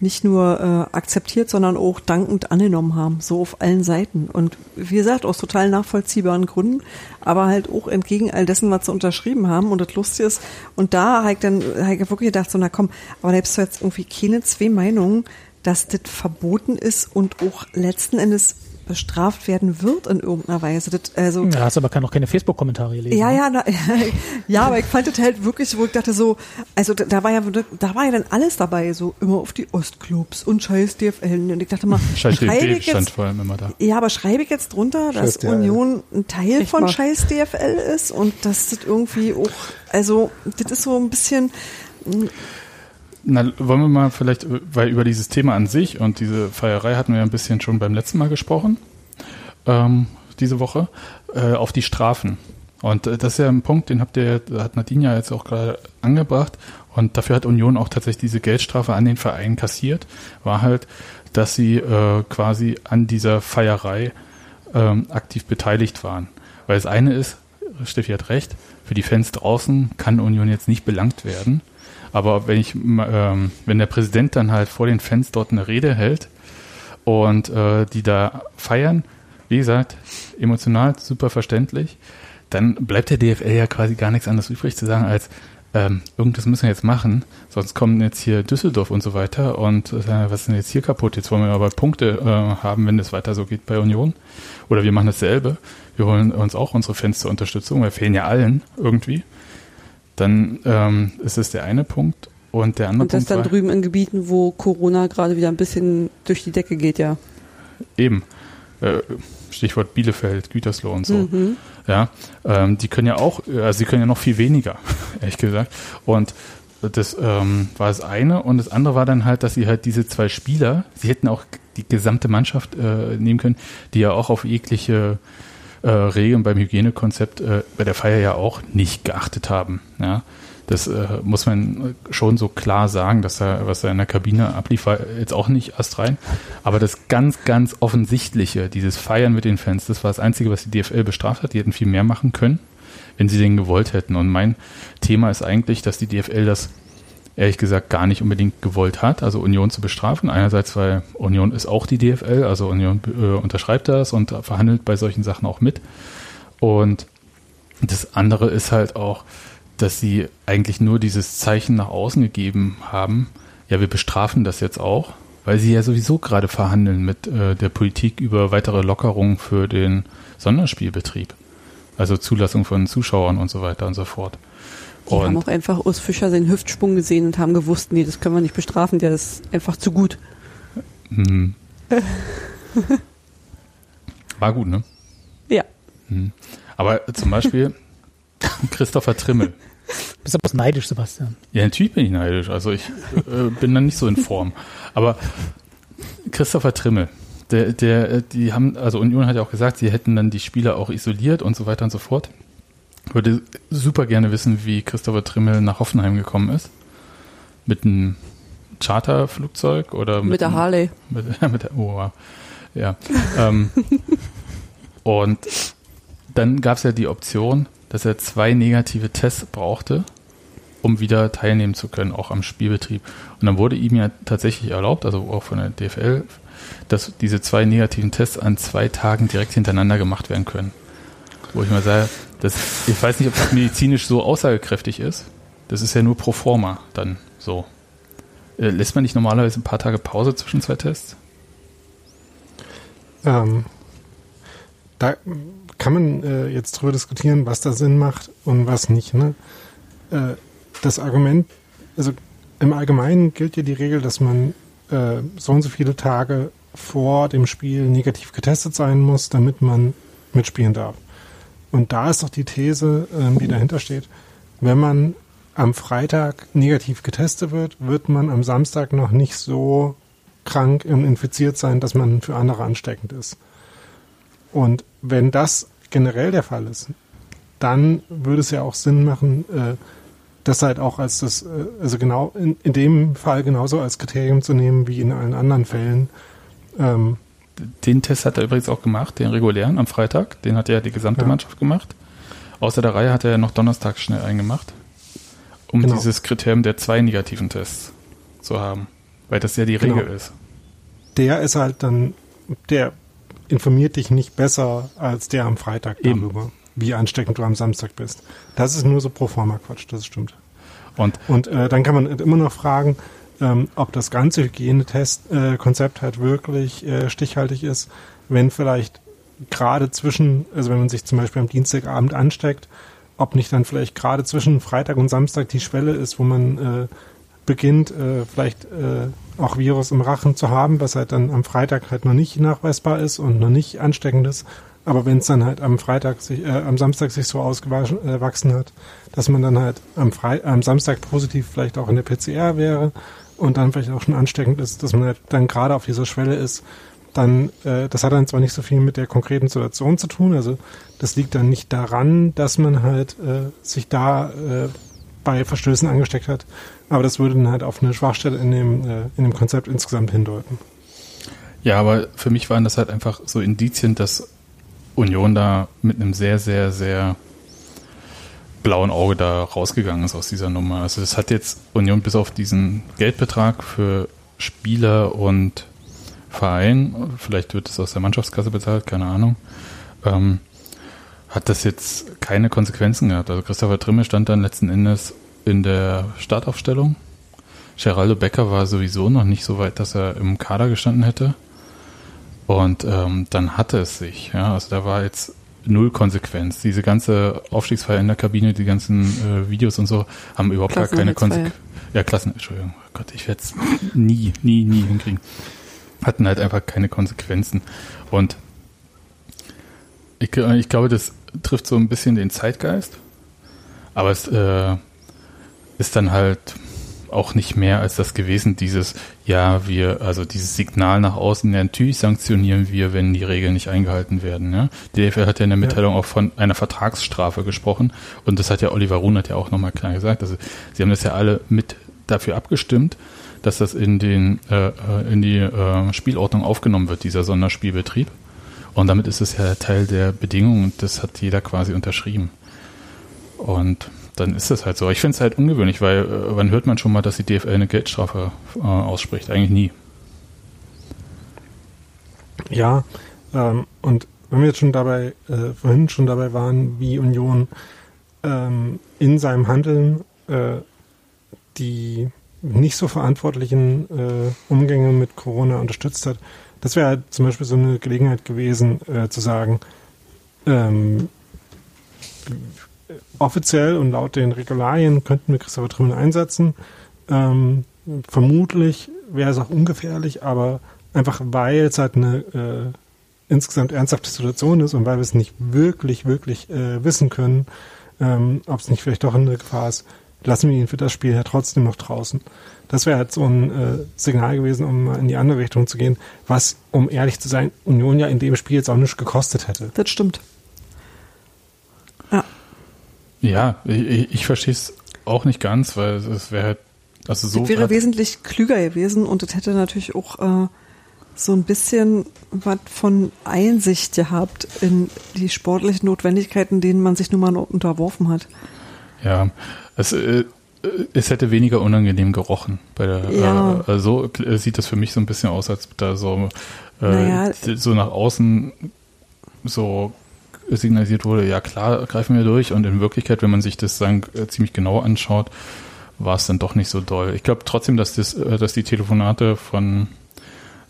nicht nur äh, akzeptiert, sondern auch dankend angenommen haben, so auf allen Seiten. Und wie gesagt, aus total nachvollziehbaren Gründen, aber halt auch entgegen all dessen, was sie unterschrieben haben. Und das Lustige ist, und da habe ich dann hab ich wirklich gedacht, so, na komm, aber da gibt's doch jetzt irgendwie keine zwei Meinungen, dass das verboten ist und auch letzten Endes bestraft werden wird in irgendeiner Weise. Das, also, Ja, hast aber kann auch keine Facebook-Kommentare gelesen. ja, ne? ja, na, ja, aber ich fand das halt wirklich, wo ich dachte so, also da, da war ja, da war ja dann alles dabei, so immer auf die Ostclubs und scheiß DFL. Und ich dachte mal, Scheiß ich stand jetzt, vor allem immer da. ja, aber schreibe ich jetzt drunter, dass Scheiß DFL. Union ein Teil Echt von mal. scheiß DFL ist und dass das irgendwie auch, also das ist so ein bisschen, Na, wollen wir mal vielleicht, weil über dieses Thema an sich und diese Feierei hatten wir ja ein bisschen schon beim letzten Mal gesprochen, ähm, diese Woche, äh, auf die Strafen. Und äh, das ist ja ein Punkt, den habt ihr, hat Nadine ja jetzt auch gerade angebracht. Und dafür hat Union auch tatsächlich diese Geldstrafe an den Verein kassiert. War halt, dass sie äh, quasi an dieser Feierei ähm, aktiv beteiligt waren. Weil das eine ist, Steffi hat recht, für die Fans draußen kann Union jetzt nicht belangt werden. Aber wenn ich, ähm, wenn der Präsident dann halt vor den Fans dort eine Rede hält und äh, die da feiern, wie gesagt, emotional super verständlich, dann bleibt der DFL ja quasi gar nichts anderes übrig zu sagen als, ähm, irgendwas müssen wir jetzt machen, sonst kommen jetzt hier Düsseldorf und so weiter und äh, was ist denn jetzt hier kaputt? Jetzt wollen wir aber Punkte äh, haben, wenn das weiter so geht bei Union. Oder wir machen dasselbe. Wir holen uns auch unsere Fans zur Unterstützung, wir fehlen ja allen irgendwie. Dann ähm, ist es der eine Punkt. Und der andere Und das Punkt dann war, drüben in Gebieten, wo Corona gerade wieder ein bisschen durch die Decke geht, ja. Eben. Äh, Stichwort Bielefeld, Gütersloh und so. Mhm. Ja, ähm, die können ja auch, also sie können ja noch viel weniger, ehrlich gesagt. Und das ähm, war das eine. Und das andere war dann halt, dass sie halt diese zwei Spieler, sie hätten auch die gesamte Mannschaft äh, nehmen können, die ja auch auf jegliche äh, Regeln beim Hygienekonzept äh, bei der Feier ja auch nicht geachtet haben. Ja, das äh, muss man schon so klar sagen, dass er, was er in der Kabine ablief, war jetzt auch nicht astrein. Aber das ganz, ganz offensichtliche, dieses Feiern mit den Fans, das war das Einzige, was die DFL bestraft hat. Die hätten viel mehr machen können, wenn sie den gewollt hätten. Und mein Thema ist eigentlich, dass die DFL das ehrlich gesagt gar nicht unbedingt gewollt hat, also Union zu bestrafen. Einerseits, weil Union ist auch die DFL, also Union äh, unterschreibt das und verhandelt bei solchen Sachen auch mit. Und das andere ist halt auch, dass sie eigentlich nur dieses Zeichen nach außen gegeben haben, ja, wir bestrafen das jetzt auch, weil sie ja sowieso gerade verhandeln mit äh, der Politik über weitere Lockerungen für den Sonderspielbetrieb. Also Zulassung von Zuschauern und so weiter und so fort. Die haben Und auch einfach Urs Fischer seinen Hüftsprung gesehen und haben gewusst, nee, das können wir nicht bestrafen, der ist einfach zu gut. hm. war gut, ne? Ja. Hm. Aber zum Beispiel Christopher Trimmel. Bist aber neidisch, Sebastian. Ja, natürlich bin ich neidisch. Also ich äh, bin dann nicht so in Form. Aber Christopher Trimmel, der, der, äh, die haben, also Union hat ja auch gesagt, sie hätten dann die Spieler auch isoliert und so weiter und so fort. Ich würde super gerne wissen, wie Christopher Trimmel nach Hoffenheim gekommen ist. Mit einem Charterflugzeug oder Mit, der einem- Harley. mit, mit der, oh, wow. Ja. ähm, und dann gab es ja die Option, dass er zwei negative Tests brauchte, um wieder teilnehmen zu können, auch am Spielbetrieb. Und dann wurde ihm ja tatsächlich erlaubt, also auch von der DFL, dass diese zwei negativen Tests an zwei Tagen direkt hintereinander gemacht werden können. Wo ich mal sage, das, ich weiß nicht, ob das medizinisch so aussagekräftig ist. Das ist ja nur pro forma dann so. Äh, lässt man nicht normalerweise ein paar Tage Pause zwischen zwei Tests? Ähm, da kann man äh, jetzt drüber diskutieren, was da Sinn macht und was nicht. Ne? Äh, das Argument, also im Allgemeinen gilt ja die Regel, dass man äh, so und so viele Tage vor dem Spiel negativ getestet sein muss, damit man mitspielen darf. Und da ist doch die These, ähm, die dahinter steht, wenn man am Freitag negativ getestet wird, wird man am Samstag noch nicht so krank und infiziert sein, dass man für andere ansteckend ist. Und wenn das generell der Fall ist, dann würde es ja auch Sinn machen, äh, das halt auch als das, äh, also genau in, in dem Fall genauso als Kriterium zu nehmen wie in allen anderen Fällen. Den Test hat er übrigens auch gemacht, den regulären am Freitag. Den hat ja die gesamte Ja. Mannschaft gemacht. Außer der Reihe hat er ja noch Donnerstag schnell eingemacht, um Genau. dieses Kriterium der zwei negativen Tests zu haben. Weil das ja die Genau. Regel ist. der ist halt dann, der informiert dich nicht besser als der am Freitag Eben. darüber, wie ansteckend du am Samstag bist. Das ist nur so pro forma Quatsch, das stimmt. Und Und äh, dann kann man immer noch fragen, ähm, ob das ganze Hygienetest-Konzept halt wirklich äh, stichhaltig ist, wenn vielleicht gerade zwischen, also wenn man sich zum Beispiel am Dienstagabend ansteckt, ob nicht dann vielleicht gerade zwischen Freitag und Samstag die Schwelle ist, wo man äh, beginnt, äh, vielleicht äh, auch Virus im Rachen zu haben, was halt dann am Freitag halt noch nicht nachweisbar ist und noch nicht ansteckend ist. Aber wenn es dann halt am Freitag sich, äh, am Samstag sich so ausgewachsen äh, hat, dass man dann halt am, Fre am Samstag positiv vielleicht auch in der PCR wäre und dann vielleicht auch schon ansteckend ist, dass man halt dann gerade auf dieser Schwelle ist, dann, äh, das hat dann zwar nicht so viel mit der konkreten Situation zu tun, also das liegt dann nicht daran, dass man halt äh, sich da äh, bei Verstößen angesteckt hat, aber das würde dann halt auf eine Schwachstelle in dem, äh, in dem Konzept insgesamt hindeuten. Ja, aber für mich waren das halt einfach so Indizien, dass Union da mit einem sehr, sehr, sehr blauen Auge da rausgegangen ist aus dieser Nummer. Also das hat jetzt Union bis auf diesen Geldbetrag für Spieler und Verein, vielleicht wird es aus der Mannschaftskasse bezahlt, keine Ahnung, ähm, hat das jetzt keine Konsequenzen gehabt. Also Christopher Trimme stand dann letzten Endes in der Startaufstellung. Geraldo Becker war sowieso noch nicht so weit, dass er im Kader gestanden hätte. Und ähm, dann hatte es sich. Ja, also da war jetzt null Konsequenz. Diese ganze Aufstiegsfeier in der Kabine, die ganzen äh, Videos und so haben überhaupt gar keine Konsequenz. Ja, Klassen, Entschuldigung, oh Gott, ich werde es nie, nie, nie hinkriegen. Hatten halt einfach keine Konsequenzen. Und ich, ich glaube, das trifft so ein bisschen den Zeitgeist. Aber es äh, ist dann halt auch nicht mehr als das gewesen, dieses, ja, wir, also dieses Signal nach außen, ja, natürlich sanktionieren wir, wenn die Regeln nicht eingehalten werden. Ja? Die DFL hat ja in der Mitteilung ja. auch von einer Vertragsstrafe gesprochen und das hat ja Oliver Ruhn hat ja auch nochmal klar gesagt. Also sie haben das ja alle mit dafür abgestimmt, dass das in den äh, äh, in die äh, Spielordnung aufgenommen wird, dieser Sonderspielbetrieb. Und damit ist es ja Teil der Bedingungen und das hat jeder quasi unterschrieben. Und dann ist das halt so. Ich finde es halt ungewöhnlich, weil äh, wann hört man schon mal, dass die DFL eine Geldstrafe äh, ausspricht? Eigentlich nie. Ja, ähm, und wenn wir jetzt schon dabei, äh, vorhin schon dabei waren, wie Union ähm, in seinem Handeln äh, die nicht so verantwortlichen äh, Umgänge mit Corona unterstützt hat, das wäre halt zum Beispiel so eine Gelegenheit gewesen, äh, zu sagen, ähm, offiziell und laut den Regularien könnten wir Christopher Trimmel einsetzen. Ähm, vermutlich wäre es auch ungefährlich, aber einfach weil es halt eine äh, insgesamt ernsthafte Situation ist und weil wir es nicht wirklich, wirklich äh, wissen können, ähm, ob es nicht vielleicht doch eine Gefahr ist, lassen wir ihn für das Spiel ja trotzdem noch draußen. Das wäre halt so ein äh, Signal gewesen, um mal in die andere Richtung zu gehen, was, um ehrlich zu sein, Union ja in dem Spiel jetzt auch nichts gekostet hätte. Das stimmt. Ja. Ich, ich verstehe es auch nicht ganz, weil es wäre halt, also so. Das wäre wesentlich klüger gewesen und das hätte natürlich auch äh, so ein bisschen was von Einsicht gehabt in die sportlichen Notwendigkeiten, denen man sich nun mal unterworfen hat. Ja, es, äh, es hätte weniger unangenehm gerochen. Bei der, ja. äh, so äh, sieht das für mich so ein bisschen aus, als da so, äh, naja. so nach außen so signalisiert wurde, ja klar, greifen wir durch. Und in Wirklichkeit, wenn man sich das sagen, äh, ziemlich genau anschaut, war es dann doch nicht so doll. Ich glaube trotzdem, dass, das, äh, dass die Telefonate von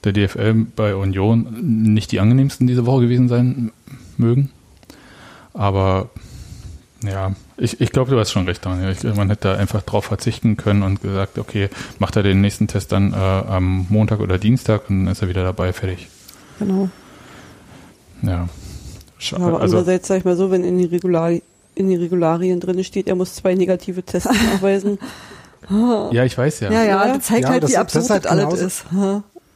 der DFL bei Union nicht die angenehmsten diese Woche gewesen sein mögen. Aber ja, ich, ich glaube, du hast schon recht, Daniel. Ich, man hätte da einfach drauf verzichten können und gesagt, okay, macht er den nächsten Test dann äh, am Montag oder Dienstag und dann ist er wieder dabei, fertig. Genau. Ja. Sch aber also, andererseits sag ich mal so, wenn in die, Regular in die Regularien drin steht, er muss zwei negative Tests nachweisen. ja, ich weiß ja. Ja, ja, das zeigt ja, halt, das, wie absurd das halt alles ist.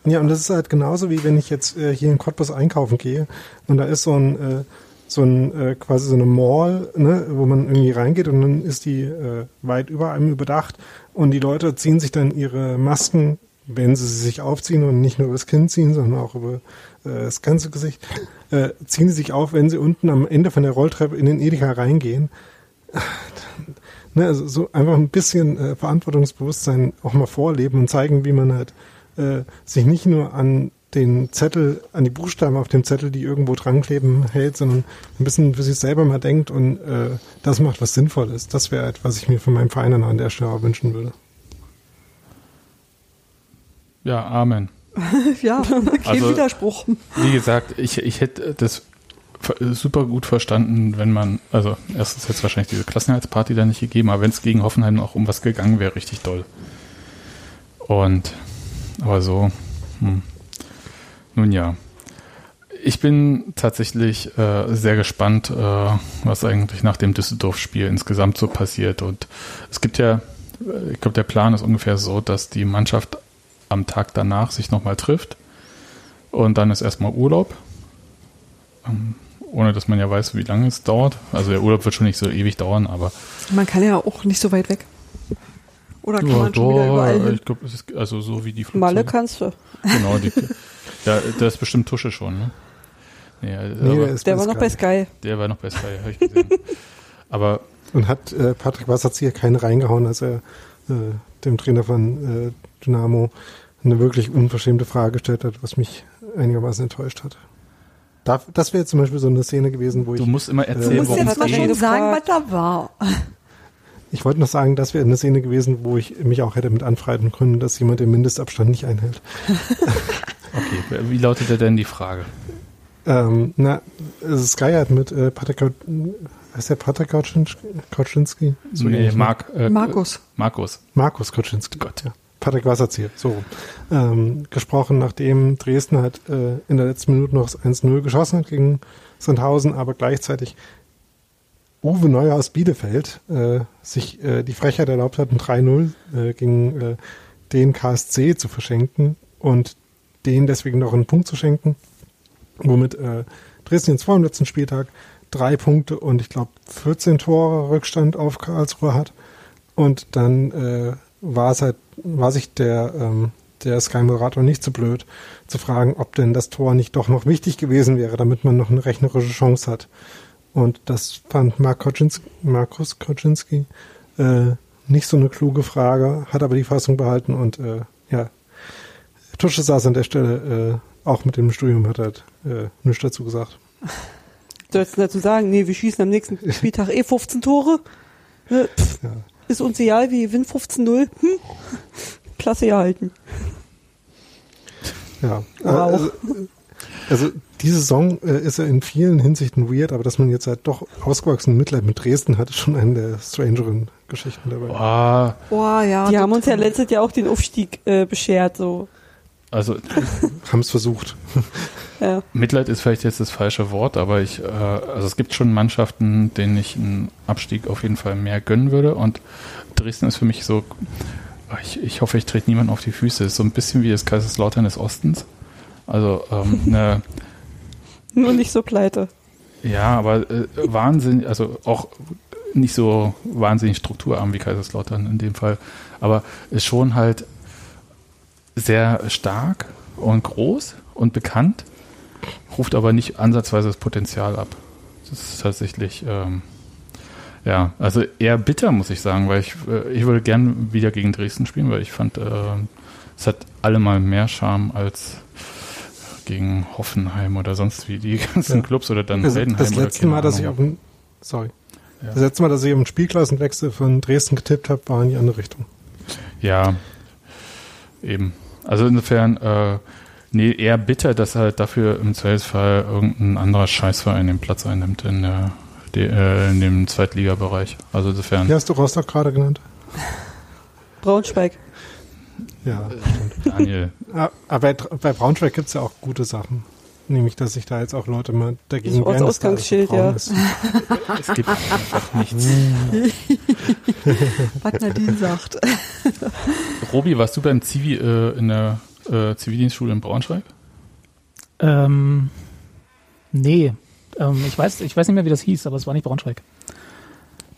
Ja, und das ist halt genauso wie wenn ich jetzt äh, hier in Cottbus einkaufen gehe und da ist so ein äh, so ein äh, quasi so eine Mall, ne, wo man irgendwie reingeht und dann ist die äh, weit über einem überdacht und die Leute ziehen sich dann ihre Masken, wenn sie sich aufziehen und nicht nur über das Kinn ziehen, sondern auch über äh, das ganze Gesicht, äh, ziehen sie sich auf, wenn sie unten am Ende von der Rolltreppe in den Edeka reingehen. ne, also so einfach ein bisschen äh, Verantwortungsbewusstsein auch mal vorleben und zeigen, wie man halt äh, sich nicht nur an den Zettel, an die Buchstaben auf dem Zettel, die irgendwo dran kleben, hält, sondern ein bisschen für sich selber mal denkt und äh, das macht, was sinnvoll ist. Das wäre etwas, was ich mir von meinem Verein an der Stelle wünschen würde. Ja, Amen. ja, kein also, Widerspruch. Wie gesagt, ich, ich hätte das super gut verstanden, wenn man, also erstens jetzt wahrscheinlich diese Klassenheitsparty da nicht gegeben, aber wenn es gegen Hoffenheim auch um was gegangen wäre, richtig doll. Und aber so, hm. nun ja. Ich bin tatsächlich äh, sehr gespannt, äh, was eigentlich nach dem Düsseldorf-Spiel insgesamt so passiert. Und es gibt ja, ich glaube, der Plan ist ungefähr so, dass die Mannschaft am Tag danach sich nochmal trifft Und dann ist erstmal Urlaub. Ähm, ohne dass man ja weiß, wie lange es dauert. Also der Urlaub wird schon nicht so ewig dauern, aber. Man kann ja auch nicht so weit weg. Oder kann Ja, man schon wieder überall hin? ich glaube, es ist also so wie die Flugzeuge. Malle kannst du. Genau, die, ja, da ist bestimmt Tusche schon, ne? Nee, Nee, aber der war noch bei Sky. Der war noch bei Sky, habe ich gesehen. aber Und hat äh, Patrick Wasserzieher keinen reingehauen, als er äh, dem Trainer von äh, Dynamo eine wirklich unverschämte Frage gestellt hat, was mich einigermaßen enttäuscht hat. Da, das wäre zum Beispiel so eine Szene gewesen, wo ich du musst immer Du erzählen, musst worum jetzt es mal geht. sagen, was da war. Ich wollte noch sagen, das wäre eine Szene gewesen, wo ich mich auch hätte mit anfreunden können, dass jemand den Mindestabstand nicht einhält. Okay, wie lautete denn die Frage? Ähm, na, Sky hat mit äh, Patrick, heißt der Patrick? So nee, ne? Mark, äh, Markus. Markus. Markus Kauczynski. Gott. Ja. Patrick Wasserzieher, so. Ähm, gesprochen, nachdem Dresden halt äh, in der letzten Minute noch das 1-0 geschossen hat gegen Sandhausen, aber gleichzeitig Uwe Neuer aus Bielefeld äh, sich äh, die Frechheit erlaubt hat, ein 3-0 äh, gegen äh, den KSC zu verschenken und denen deswegen noch einen Punkt zu schenken, womit äh, Dresden jetzt vor dem letzten Spieltag drei Punkte und ich glaube 14 Tore Rückstand auf Karlsruhe hat. Und dann äh, war es halt, war sich der, ähm, der Sky-Moderator nicht so blöd zu fragen, ob denn das Tor nicht doch noch wichtig gewesen wäre, damit man noch eine rechnerische Chance hat. Und das fand Mark Koczynski, Markus Koczynski äh, nicht so eine kluge Frage, hat aber die Fassung behalten und äh, ja, Tusche saß an der Stelle äh, auch mit dem Studium, hat halt äh, nichts dazu gesagt. Sollst du dazu sagen, nee, wir schießen am nächsten Spieltag eh 15 Tore. Äh, pff, Ja. Ist uns egal, wir gewinnen 15-0. Hm? Klasse erhalten. Ja, Wow. also, also diese Saison äh, ist ja in vielen Hinsichten weird, aber dass man jetzt halt doch ausgewachsenen Mitleid mit Dresden hat, ist schon eine der strangeren Geschichten dabei. Ah, Boah, ja. Die haben uns ja letztes Jahr auch den Aufstieg äh, beschert. So. also Haben es versucht. Ja. Mitleid ist vielleicht jetzt das falsche Wort, aber ich, äh, also es gibt schon Mannschaften, denen ich einen Abstieg auf jeden Fall mehr gönnen würde. Und Dresden ist für mich so, ich, ich hoffe, ich trete niemand auf die Füße. Ist so ein bisschen wie das Kaiserslautern des Ostens. Also ähm, eine, Nur nicht so pleite. ja, aber äh, Wahnsinn, also auch nicht so wahnsinnig strukturarm wie Kaiserslautern in dem Fall, aber ist schon halt sehr stark und groß und bekannt, ruft aber nicht ansatzweise das Potenzial ab. Das ist tatsächlich, ähm, ja, also eher bitter, muss ich sagen, weil ich, äh, ich würde gern wieder gegen Dresden spielen, weil ich fand, äh, es hat allemal mehr Charme als gegen Hoffenheim oder sonst wie die ganzen Ja. Clubs oder dann Also Heidenheim das letzte Mal, dass ich Ahnung. auf einen, sorry. Ja. Das letzte Mal, dass ich auf einen Spielklassenwechsel von Dresden getippt habe, war in die andere Richtung. Ja, eben. Also insofern, äh, nee, eher bitter, dass halt dafür im Zweifelsfall irgendein anderer Scheißverein den Platz einnimmt in, der, de, äh, in dem Zweitligabereich. Also insofern, Wie hast du Rostock gerade genannt? Braunschweig. Ja. Daniel, Ah, Aber bei, bei Braunschweig gibt es ja auch gute Sachen. Nämlich, dass sich da jetzt auch Leute mal dagegen Das wehren, da so Ortsausgangsschild, braun ja. ist. es gibt einfach nichts. Was Nadine sagt. Robi, warst du beim Zivi äh, in der äh, Zivildienstschule in Braunschweig? Ähm, nee. Ähm, ich, weiß, ich weiß nicht mehr, wie das hieß, aber es war nicht Braunschweig.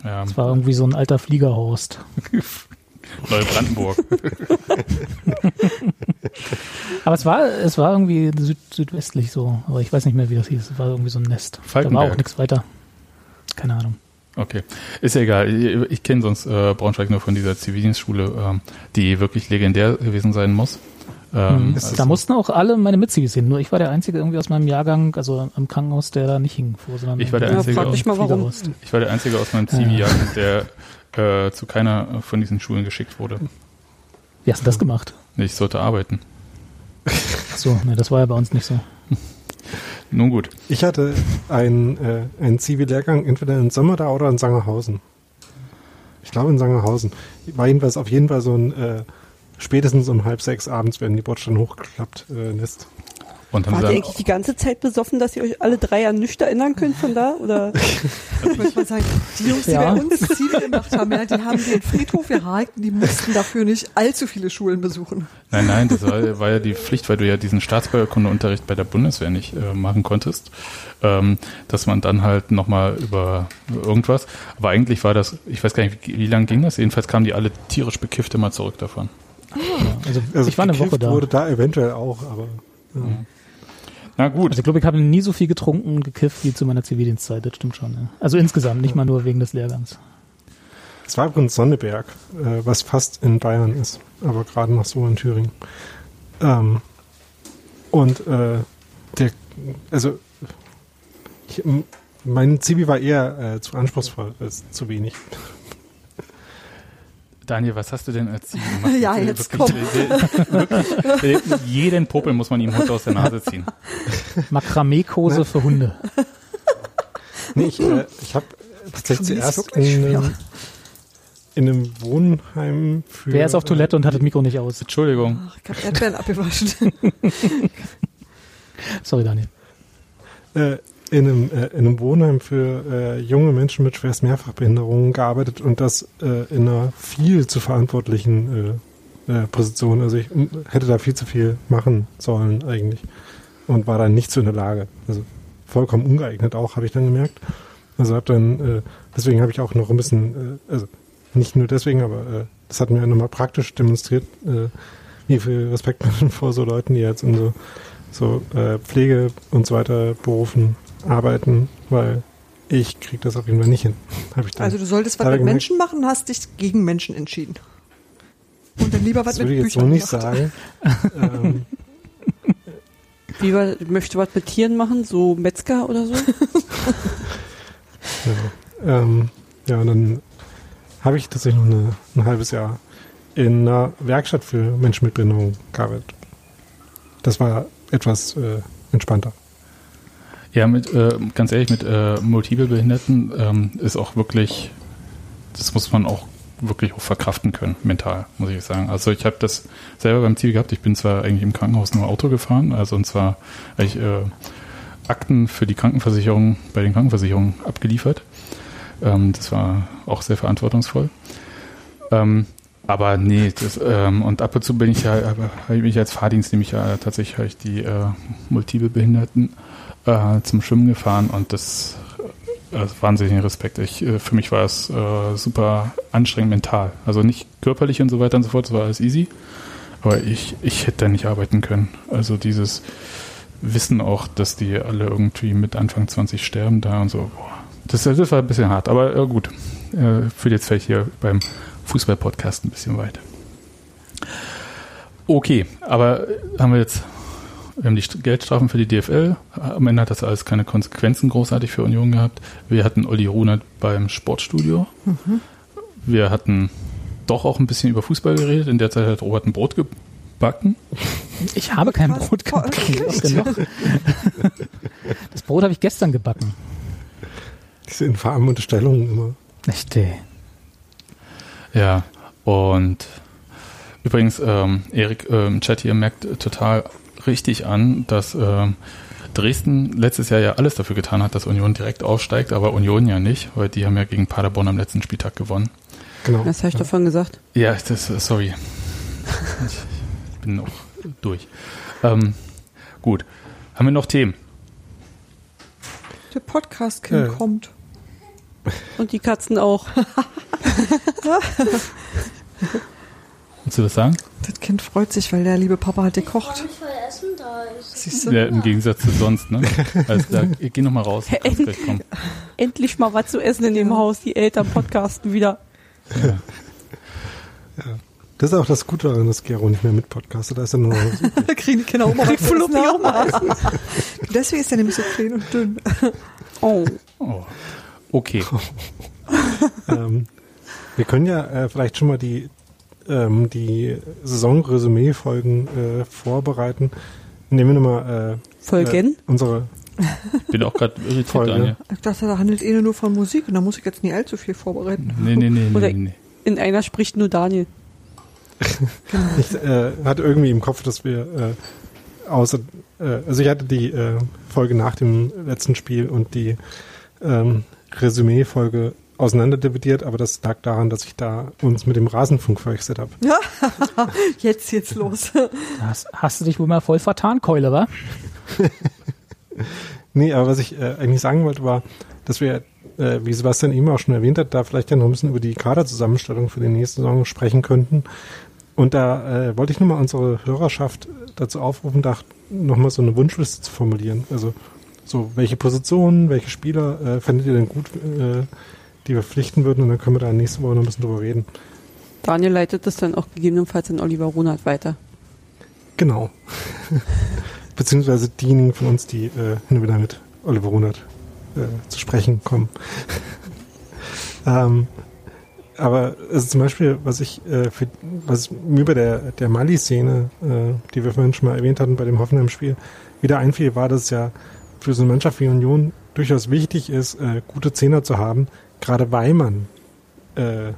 Ja, Es war irgendwie so ein alter Fliegerhorst. Neubrandenburg. Aber es war, es war irgendwie süd, südwestlich so. Aber ich weiß nicht mehr, wie das hieß. Es war irgendwie so ein Nest. Da war auch nichts weiter. Keine Ahnung. Okay, ist ja egal. Ich, ich kenne sonst äh, Braunschweig nur von dieser Zivildienstschule, ähm, die wirklich legendär gewesen sein muss. Ähm, Hm. ist da mussten auch alle meine Mitzivis hin. Nur ich war der Einzige irgendwie aus meinem Jahrgang, also im Krankenhaus, der da nicht hingfuhr, sondern Ich war der Ja, Einzige aus- mich mal warum. Ich war der Einzige aus meinem Zivi-Jahrgang, der äh, zu keiner von diesen Schulen geschickt wurde. Wie hast du das gemacht? Ich sollte arbeiten. Ach so, ne, das war ja bei uns nicht so. Nun gut. Ich hatte einen, äh, einen Zivi-Lehrgang entweder in Sommerda oder in Sangerhausen. Ich glaube in Sangerhausen. War jedenfalls auf jeden Fall so ein äh, spätestens um halb sechs abends werden die Bordsteine hochgeklappt äh, lässt. Und haben Wart ihr eigentlich die ganze Zeit besoffen, dass ihr euch alle drei an nichts erinnern könnt von da? Oder? Ich möchte mal sagen, die Jungs, die Ja. bei uns Ziele gemacht haben, ja, die haben den Friedhof gehalten, die mussten dafür nicht allzu viele Schulen besuchen. nein, nein, das war, war ja die Pflicht, weil du ja diesen Staatsbürgerkundeunterricht bei der Bundeswehr nicht äh, machen konntest, ähm, dass man dann halt nochmal über irgendwas, aber eigentlich war das, ich weiß gar nicht, wie, wie lange ging das? Jedenfalls kamen die alle tierisch bekifft immer zurück davon. Also, Also ich war eine Woche da. wurde da eventuell auch, aber ja. Na gut, Also ich glaube, ich habe nie so viel getrunken und gekifft wie zu meiner Zivildienstzeit, das stimmt schon. Ja. Also insgesamt, nicht mal nur wegen des Lehrgangs. es war übrigens Sonneberg, äh, was fast in Bayern ist, aber gerade noch so in Thüringen. Ähm, und äh, der, also ich, mein Zivi war eher äh, zu anspruchsvoll als zu wenig. Daniel, was hast du denn gemacht? Ja, Wirklich, jetzt komm. wirklich, jeden Popel muss man ihm Hund aus der Nase ziehen. Makramee-Kurse für Hunde. Nee, ich, äh, ich habe tatsächlich zuerst wirklich in, einem- in einem Wohnheim für... Wer ist auf Toilette und hat das Mikro nicht aus? Entschuldigung. Ach, ich habe Erdbeeren abgewaschen. Sorry, Daniel. äh, in einem, äh, in einem Wohnheim für äh, junge Menschen mit schwerst Mehrfachbehinderungen gearbeitet und das äh, in einer viel zu verantwortlichen äh, äh, Position. Also ich hätte da viel zu viel machen sollen eigentlich und war dann nicht so in der Lage. Also vollkommen ungeeignet auch, habe ich dann gemerkt. Also habe dann, äh, deswegen habe ich auch noch ein bisschen, äh, also nicht nur deswegen, aber äh, das hat mir nochmal praktisch demonstriert, äh, wie viel Respekt man vor so Leuten, die jetzt in so, so äh, Pflege und so weiter Berufen arbeiten, weil ich krieg das auf jeden Fall nicht hin. Hab ich dann. Also du solltest was mit. Menschen machen, hast dich gegen Menschen entschieden. Und dann lieber was das mit würde ich jetzt so Büchern nicht gemacht. sagen. ähm, Wie war, möchte was mit Tieren machen? So Metzger oder so? ja. Ähm, ja, und dann habe ich tatsächlich noch eine, ein halbes Jahr in einer Werkstatt für Menschen mit Behinderung gearbeitet. Das war etwas äh, entspannter. Ja, mit, äh, ganz ehrlich, mit äh, multiple Behinderten ähm, ist auch wirklich, das muss man auch wirklich auch verkraften können, mental, muss ich sagen. Also ich habe das selber beim Ziel gehabt. Ich bin zwar eigentlich im Krankenhaus nur Auto gefahren, also und zwar ich äh, Akten für die Krankenversicherung bei den Krankenversicherungen abgeliefert. Ähm, das war auch sehr verantwortungsvoll. Ähm, aber nee, das, ähm, und ab und zu bin ich ja, habe ich mich als Fahrdienst nämlich ja tatsächlich habe ich die äh, multiple Behinderten äh, zum Schwimmen gefahren und das äh, wahnsinnigen Respekt. Ich, äh, für mich war es äh, super anstrengend mental. Also nicht körperlich und so weiter und so fort, das war alles easy. Aber ich, ich hätte da nicht arbeiten können. Also dieses Wissen auch, dass die alle irgendwie mit Anfang 20 sterben da und so. Boah. Das, das war ein bisschen hart, aber äh, gut. Äh, führt jetzt vielleicht hier beim Fußball-Podcast ein bisschen weit. Okay, aber haben wir jetzt wir haben die St- Geldstrafen für die DFL. Am Ende hat das alles keine Konsequenzen großartig für Union gehabt. Wir hatten Olli Runert beim Sportstudio. Wir hatten doch auch ein bisschen über Fußball geredet. In der Zeit hat Robert ein Brot gebacken. Ich habe kein Was? Brot gebacken. Genug. Das Brot habe ich gestern gebacken. Diese infamen Unterstellungen immer. Echt, ey. Ja, und übrigens, ähm, Erik äh, im Chat hier merkt äh, total richtig an, dass ähm, Dresden letztes Jahr ja alles dafür getan hat, dass Union direkt aufsteigt, aber Union ja nicht, weil die haben ja gegen Paderborn am letzten Spieltag gewonnen. Genau. Das habe ich davon gesagt. Ja, das, äh, sorry. Ich bin auch durch. Ähm, gut. Haben wir noch Themen? Der Podcast-Kind Äh. kommt. Und die Katzen auch. Willst du das sagen? Das Kind freut sich, weil der liebe Papa hat Ich gekocht. mich, weil Essen da ist. Siehst du? Ja, Im Gegensatz zu sonst, ne? Alles klar, geh noch mal raus. kommen. Endlich mal was zu essen in dem Ja. Haus. Die Eltern podcasten wieder. Das ist auch das Gute daran, dass Gero nicht mehr mit podcastet. Da ist er nur Da kriegen die Kinder auch mal was ja. Deswegen ist er nämlich so klein und dünn. Oh. Oh. Okay. ähm, wir können ja äh, vielleicht schon mal die, ähm, die Saisonresümee-Folgen äh, vorbereiten. Nehmen wir nochmal äh, Folgen? äh, unsere Ich bin auch gerade irritiert, Folge. Daniel. Ich dachte, da handelt eh nur von Musik und da muss ich jetzt nie allzu viel vorbereiten. Nee, nee, nee, Oder- nee, nee. In einer spricht nur Daniel. Ich äh, hatte irgendwie im Kopf, dass wir außer, äh, also ich hatte die äh, Folge nach dem letzten Spiel und die ähm, Resümee-Folge auseinanderdividiert, aber das lag daran, dass ich da uns mit dem Rasenfunk verwechselt habe. Jetzt, jetzt los. Hast, hast du dich wohl mal voll vertan, Keule, wa? Nee, aber was ich äh, eigentlich sagen wollte, war, dass wir, äh, wie Sebastian eben auch schon erwähnt hat, da vielleicht ja noch ein bisschen über die Kaderzusammenstellung für die nächste Saison sprechen könnten. Und da äh, wollte ich nur mal unsere Hörerschaft dazu aufrufen, da nochmal so eine Wunschliste zu formulieren. Also so, welche Positionen, welche Spieler äh, fändet ihr denn gut, äh, die wir pflichten würden und dann können wir da nächste Woche noch ein bisschen drüber reden. Daniel leitet das dann auch gegebenenfalls an Oliver Runert weiter. Genau. Beziehungsweise diejenigen von uns, die äh, hin und wieder mit Oliver Runert äh, zu sprechen kommen. ähm, aber also zum Beispiel, was ich äh, für, was mir bei der, der Mali-Szene, äh, die wir vorhin schon mal erwähnt hatten, bei dem Hoffenheim-Spiel, wieder einfiel, war, dass ja für so eine Mannschaft wie Union durchaus wichtig ist, äh, gute Zehner zu haben, gerade weil man äh,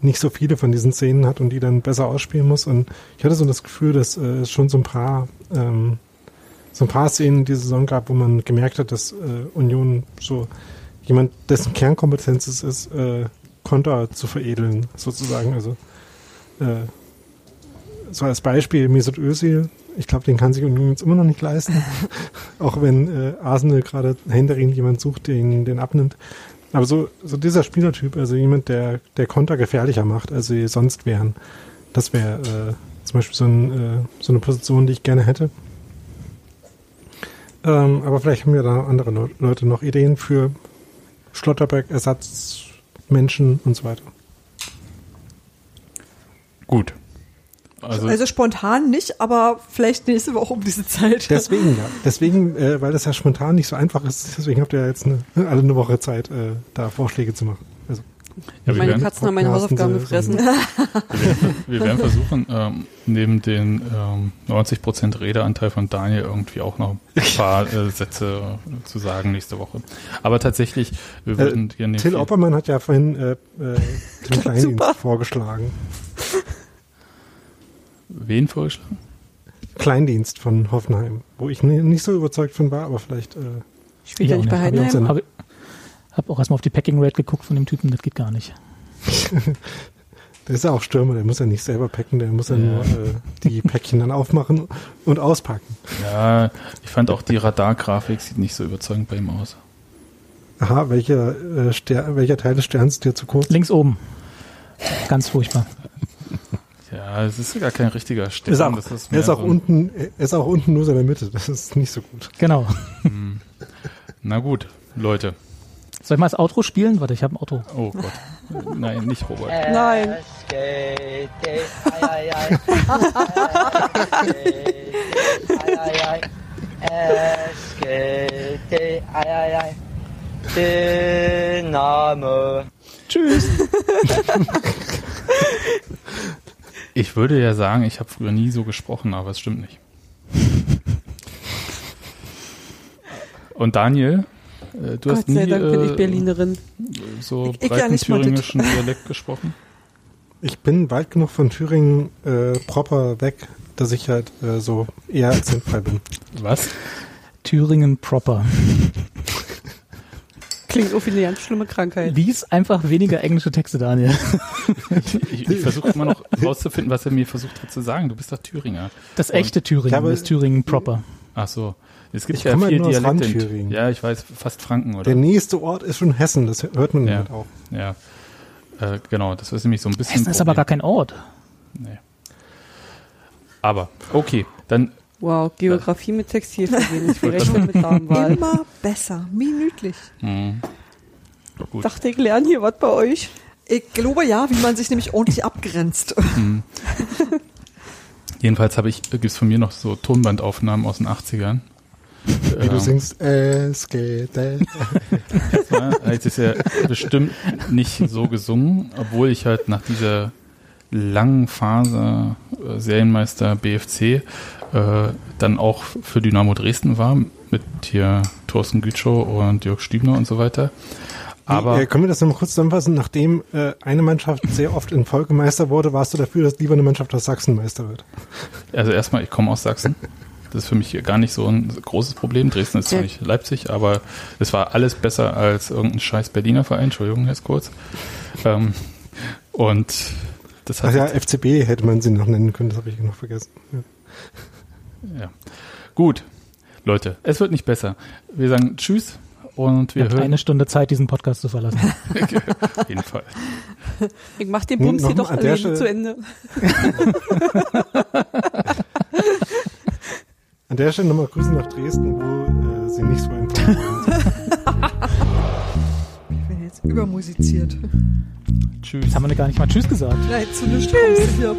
nicht so viele von diesen Szenen hat und die dann besser ausspielen muss. Und ich hatte so das Gefühl, dass äh, es schon so ein paar ähm, so ein paar Szenen die Saison gab, wo man gemerkt hat, dass äh, Union so jemand, dessen Kernkompetenz es ist, äh, Konter zu veredeln, sozusagen. Also äh, so als Beispiel Mesut Özil, ich glaube, den kann sich Union immer noch nicht leisten, auch wenn äh, Arsenal gerade händeringend jemand sucht, den den abnimmt. Aber so, so dieser Spielertyp, also jemand, der, der Konter gefährlicher macht, als sie sonst wären, das wäre äh, zum Beispiel so, ein, äh, so eine Position, die ich gerne hätte. Ähm, aber vielleicht haben ja da andere Le Leute noch Ideen für Schlotterberg, Ersatzmenschen und so weiter. Gut. Also, also, spontan nicht, aber vielleicht nächste Woche um diese Zeit. Deswegen ja. Deswegen, äh, weil das ja spontan nicht so einfach ist, deswegen habt ihr ja jetzt eine, alle eine Woche Zeit, äh, da Vorschläge zu machen. Also. Ja, meine Katzen haben meine Hausaufgaben gefressen. Wir werden, wir werden versuchen, ähm, neben den ähm, 90% Redeanteil von Daniel irgendwie auch noch ein paar äh, Sätze zu sagen nächste Woche. Aber tatsächlich, wir würden äh, gerne... Till Oppermann hat ja vorhin äh, äh, den Kleindienst vorgeschlagen. Wen vorgeschlagen? Kleindienst von Hoffenheim, wo ich nicht so überzeugt von war, aber vielleicht... Äh, Spielt er nicht bei Heidenheim? Habe hab auch erstmal auf die Packing Rate geguckt von dem Typen, das geht gar nicht. der ist ja auch Stürmer, der muss ja nicht selber packen, der muss ja, ja. nur äh, die Päckchen dann aufmachen und auspacken. Ja, ich fand auch die Radargrafik sieht nicht so überzeugend bei ihm aus. Aha, welcher, äh, Ster welcher Teil des Sterns dir zu kurz? Links oben. Ganz furchtbar. Ja, es ist gar kein richtiger Stern. Ist auch, das ist er ist auch so unten, er ist auch unten nur seine Mitte. Das ist nicht so gut. Genau. Hm. Na gut, Leute. Soll ich mal das Outro spielen? Warte, ich habe ein Outro. Oh Gott. Nein, nicht Robert. Nein. Dynamo. Tschüss. Ich würde ja sagen, ich habe früher nie so gesprochen, aber es stimmt nicht. Und Daniel, äh, du Gott hast nie sei Dank bin ich äh, Berlinerin. so Ich- breiten thüringischen Dialekt gesprochen. Ich bin weit genug von Thüringen äh, proper weg, dass ich halt äh, so eher akzentfrei bin. Was? Thüringen proper. Klingt auch wie eine ganz schlimme Krankheit. Lies einfach weniger englische Texte, Daniel. Ich, ich versuche immer noch rauszufinden, was er mir versucht hat zu sagen. Du bist doch Thüringer. Das echte Thüringen Ja, aber- ist Thüringen proper. Ach so. Es gibt Ich ja komme vier nur aus Dialekte. in- Randthüringen. Ja, ich weiß, fast Franken, oder? Der nächste Ort ist schon Hessen, das hört man Ja. halt auch. Ja. Äh, genau, das ist nämlich so ein bisschen. Hessen ist aber gar kein Ort. Nee. Aber, okay, dann Wow, Geografie mit Textil versehen. Ich rechne mit Damenwahl. Immer besser, minütlich. mh, gut. Dachte, ich lerne hier was bei euch. Ich glaube ja, wie man sich nämlich ordentlich abgrenzt. Jedenfalls habe ich, gibt es von mir noch so Tonbandaufnahmen aus den 80ern. Wie du singst, es geht. Habe ich das ja bestimmt nicht so gesungen, obwohl ich halt nach dieser langen Phase äh, Serienmeister BFC äh, dann auch für Dynamo Dresden war, mit hier Thorsten Gütschow und Jörg Stübner und so weiter. Aber äh, können wir das nochmal kurz zusammenfassen? Nachdem äh, eine Mannschaft sehr oft in Folge Meister wurde, warst du dafür, dass lieber eine Mannschaft aus Sachsen Meister wird. also erstmal, ich komme aus Sachsen. Das ist für mich gar nicht so ein großes Problem. Dresden ist zwar Ja. nicht Leipzig, aber es war alles besser als irgendein scheiß Berliner Verein. Entschuldigung, jetzt kurz. Ähm, und das Ach hat ja, FCB hätte man sie noch nennen können, das habe ich noch vergessen. Ja. Ja. Gut, Leute, es wird nicht besser. Wir sagen Tschüss und wir hören eine Stunde Zeit, diesen Podcast zu verlassen. auf jeden Fall. Ich mach den Bums hier doch alleine zu Ende. An der Stelle nochmal Grüße nach Dresden, wo äh, sie nicht so empfangen sind. Ich bin jetzt übermusiziert. Tschüss. Jetzt haben wir gar nicht mal Tschüss gesagt. Nein, zu nichts kommst du hier.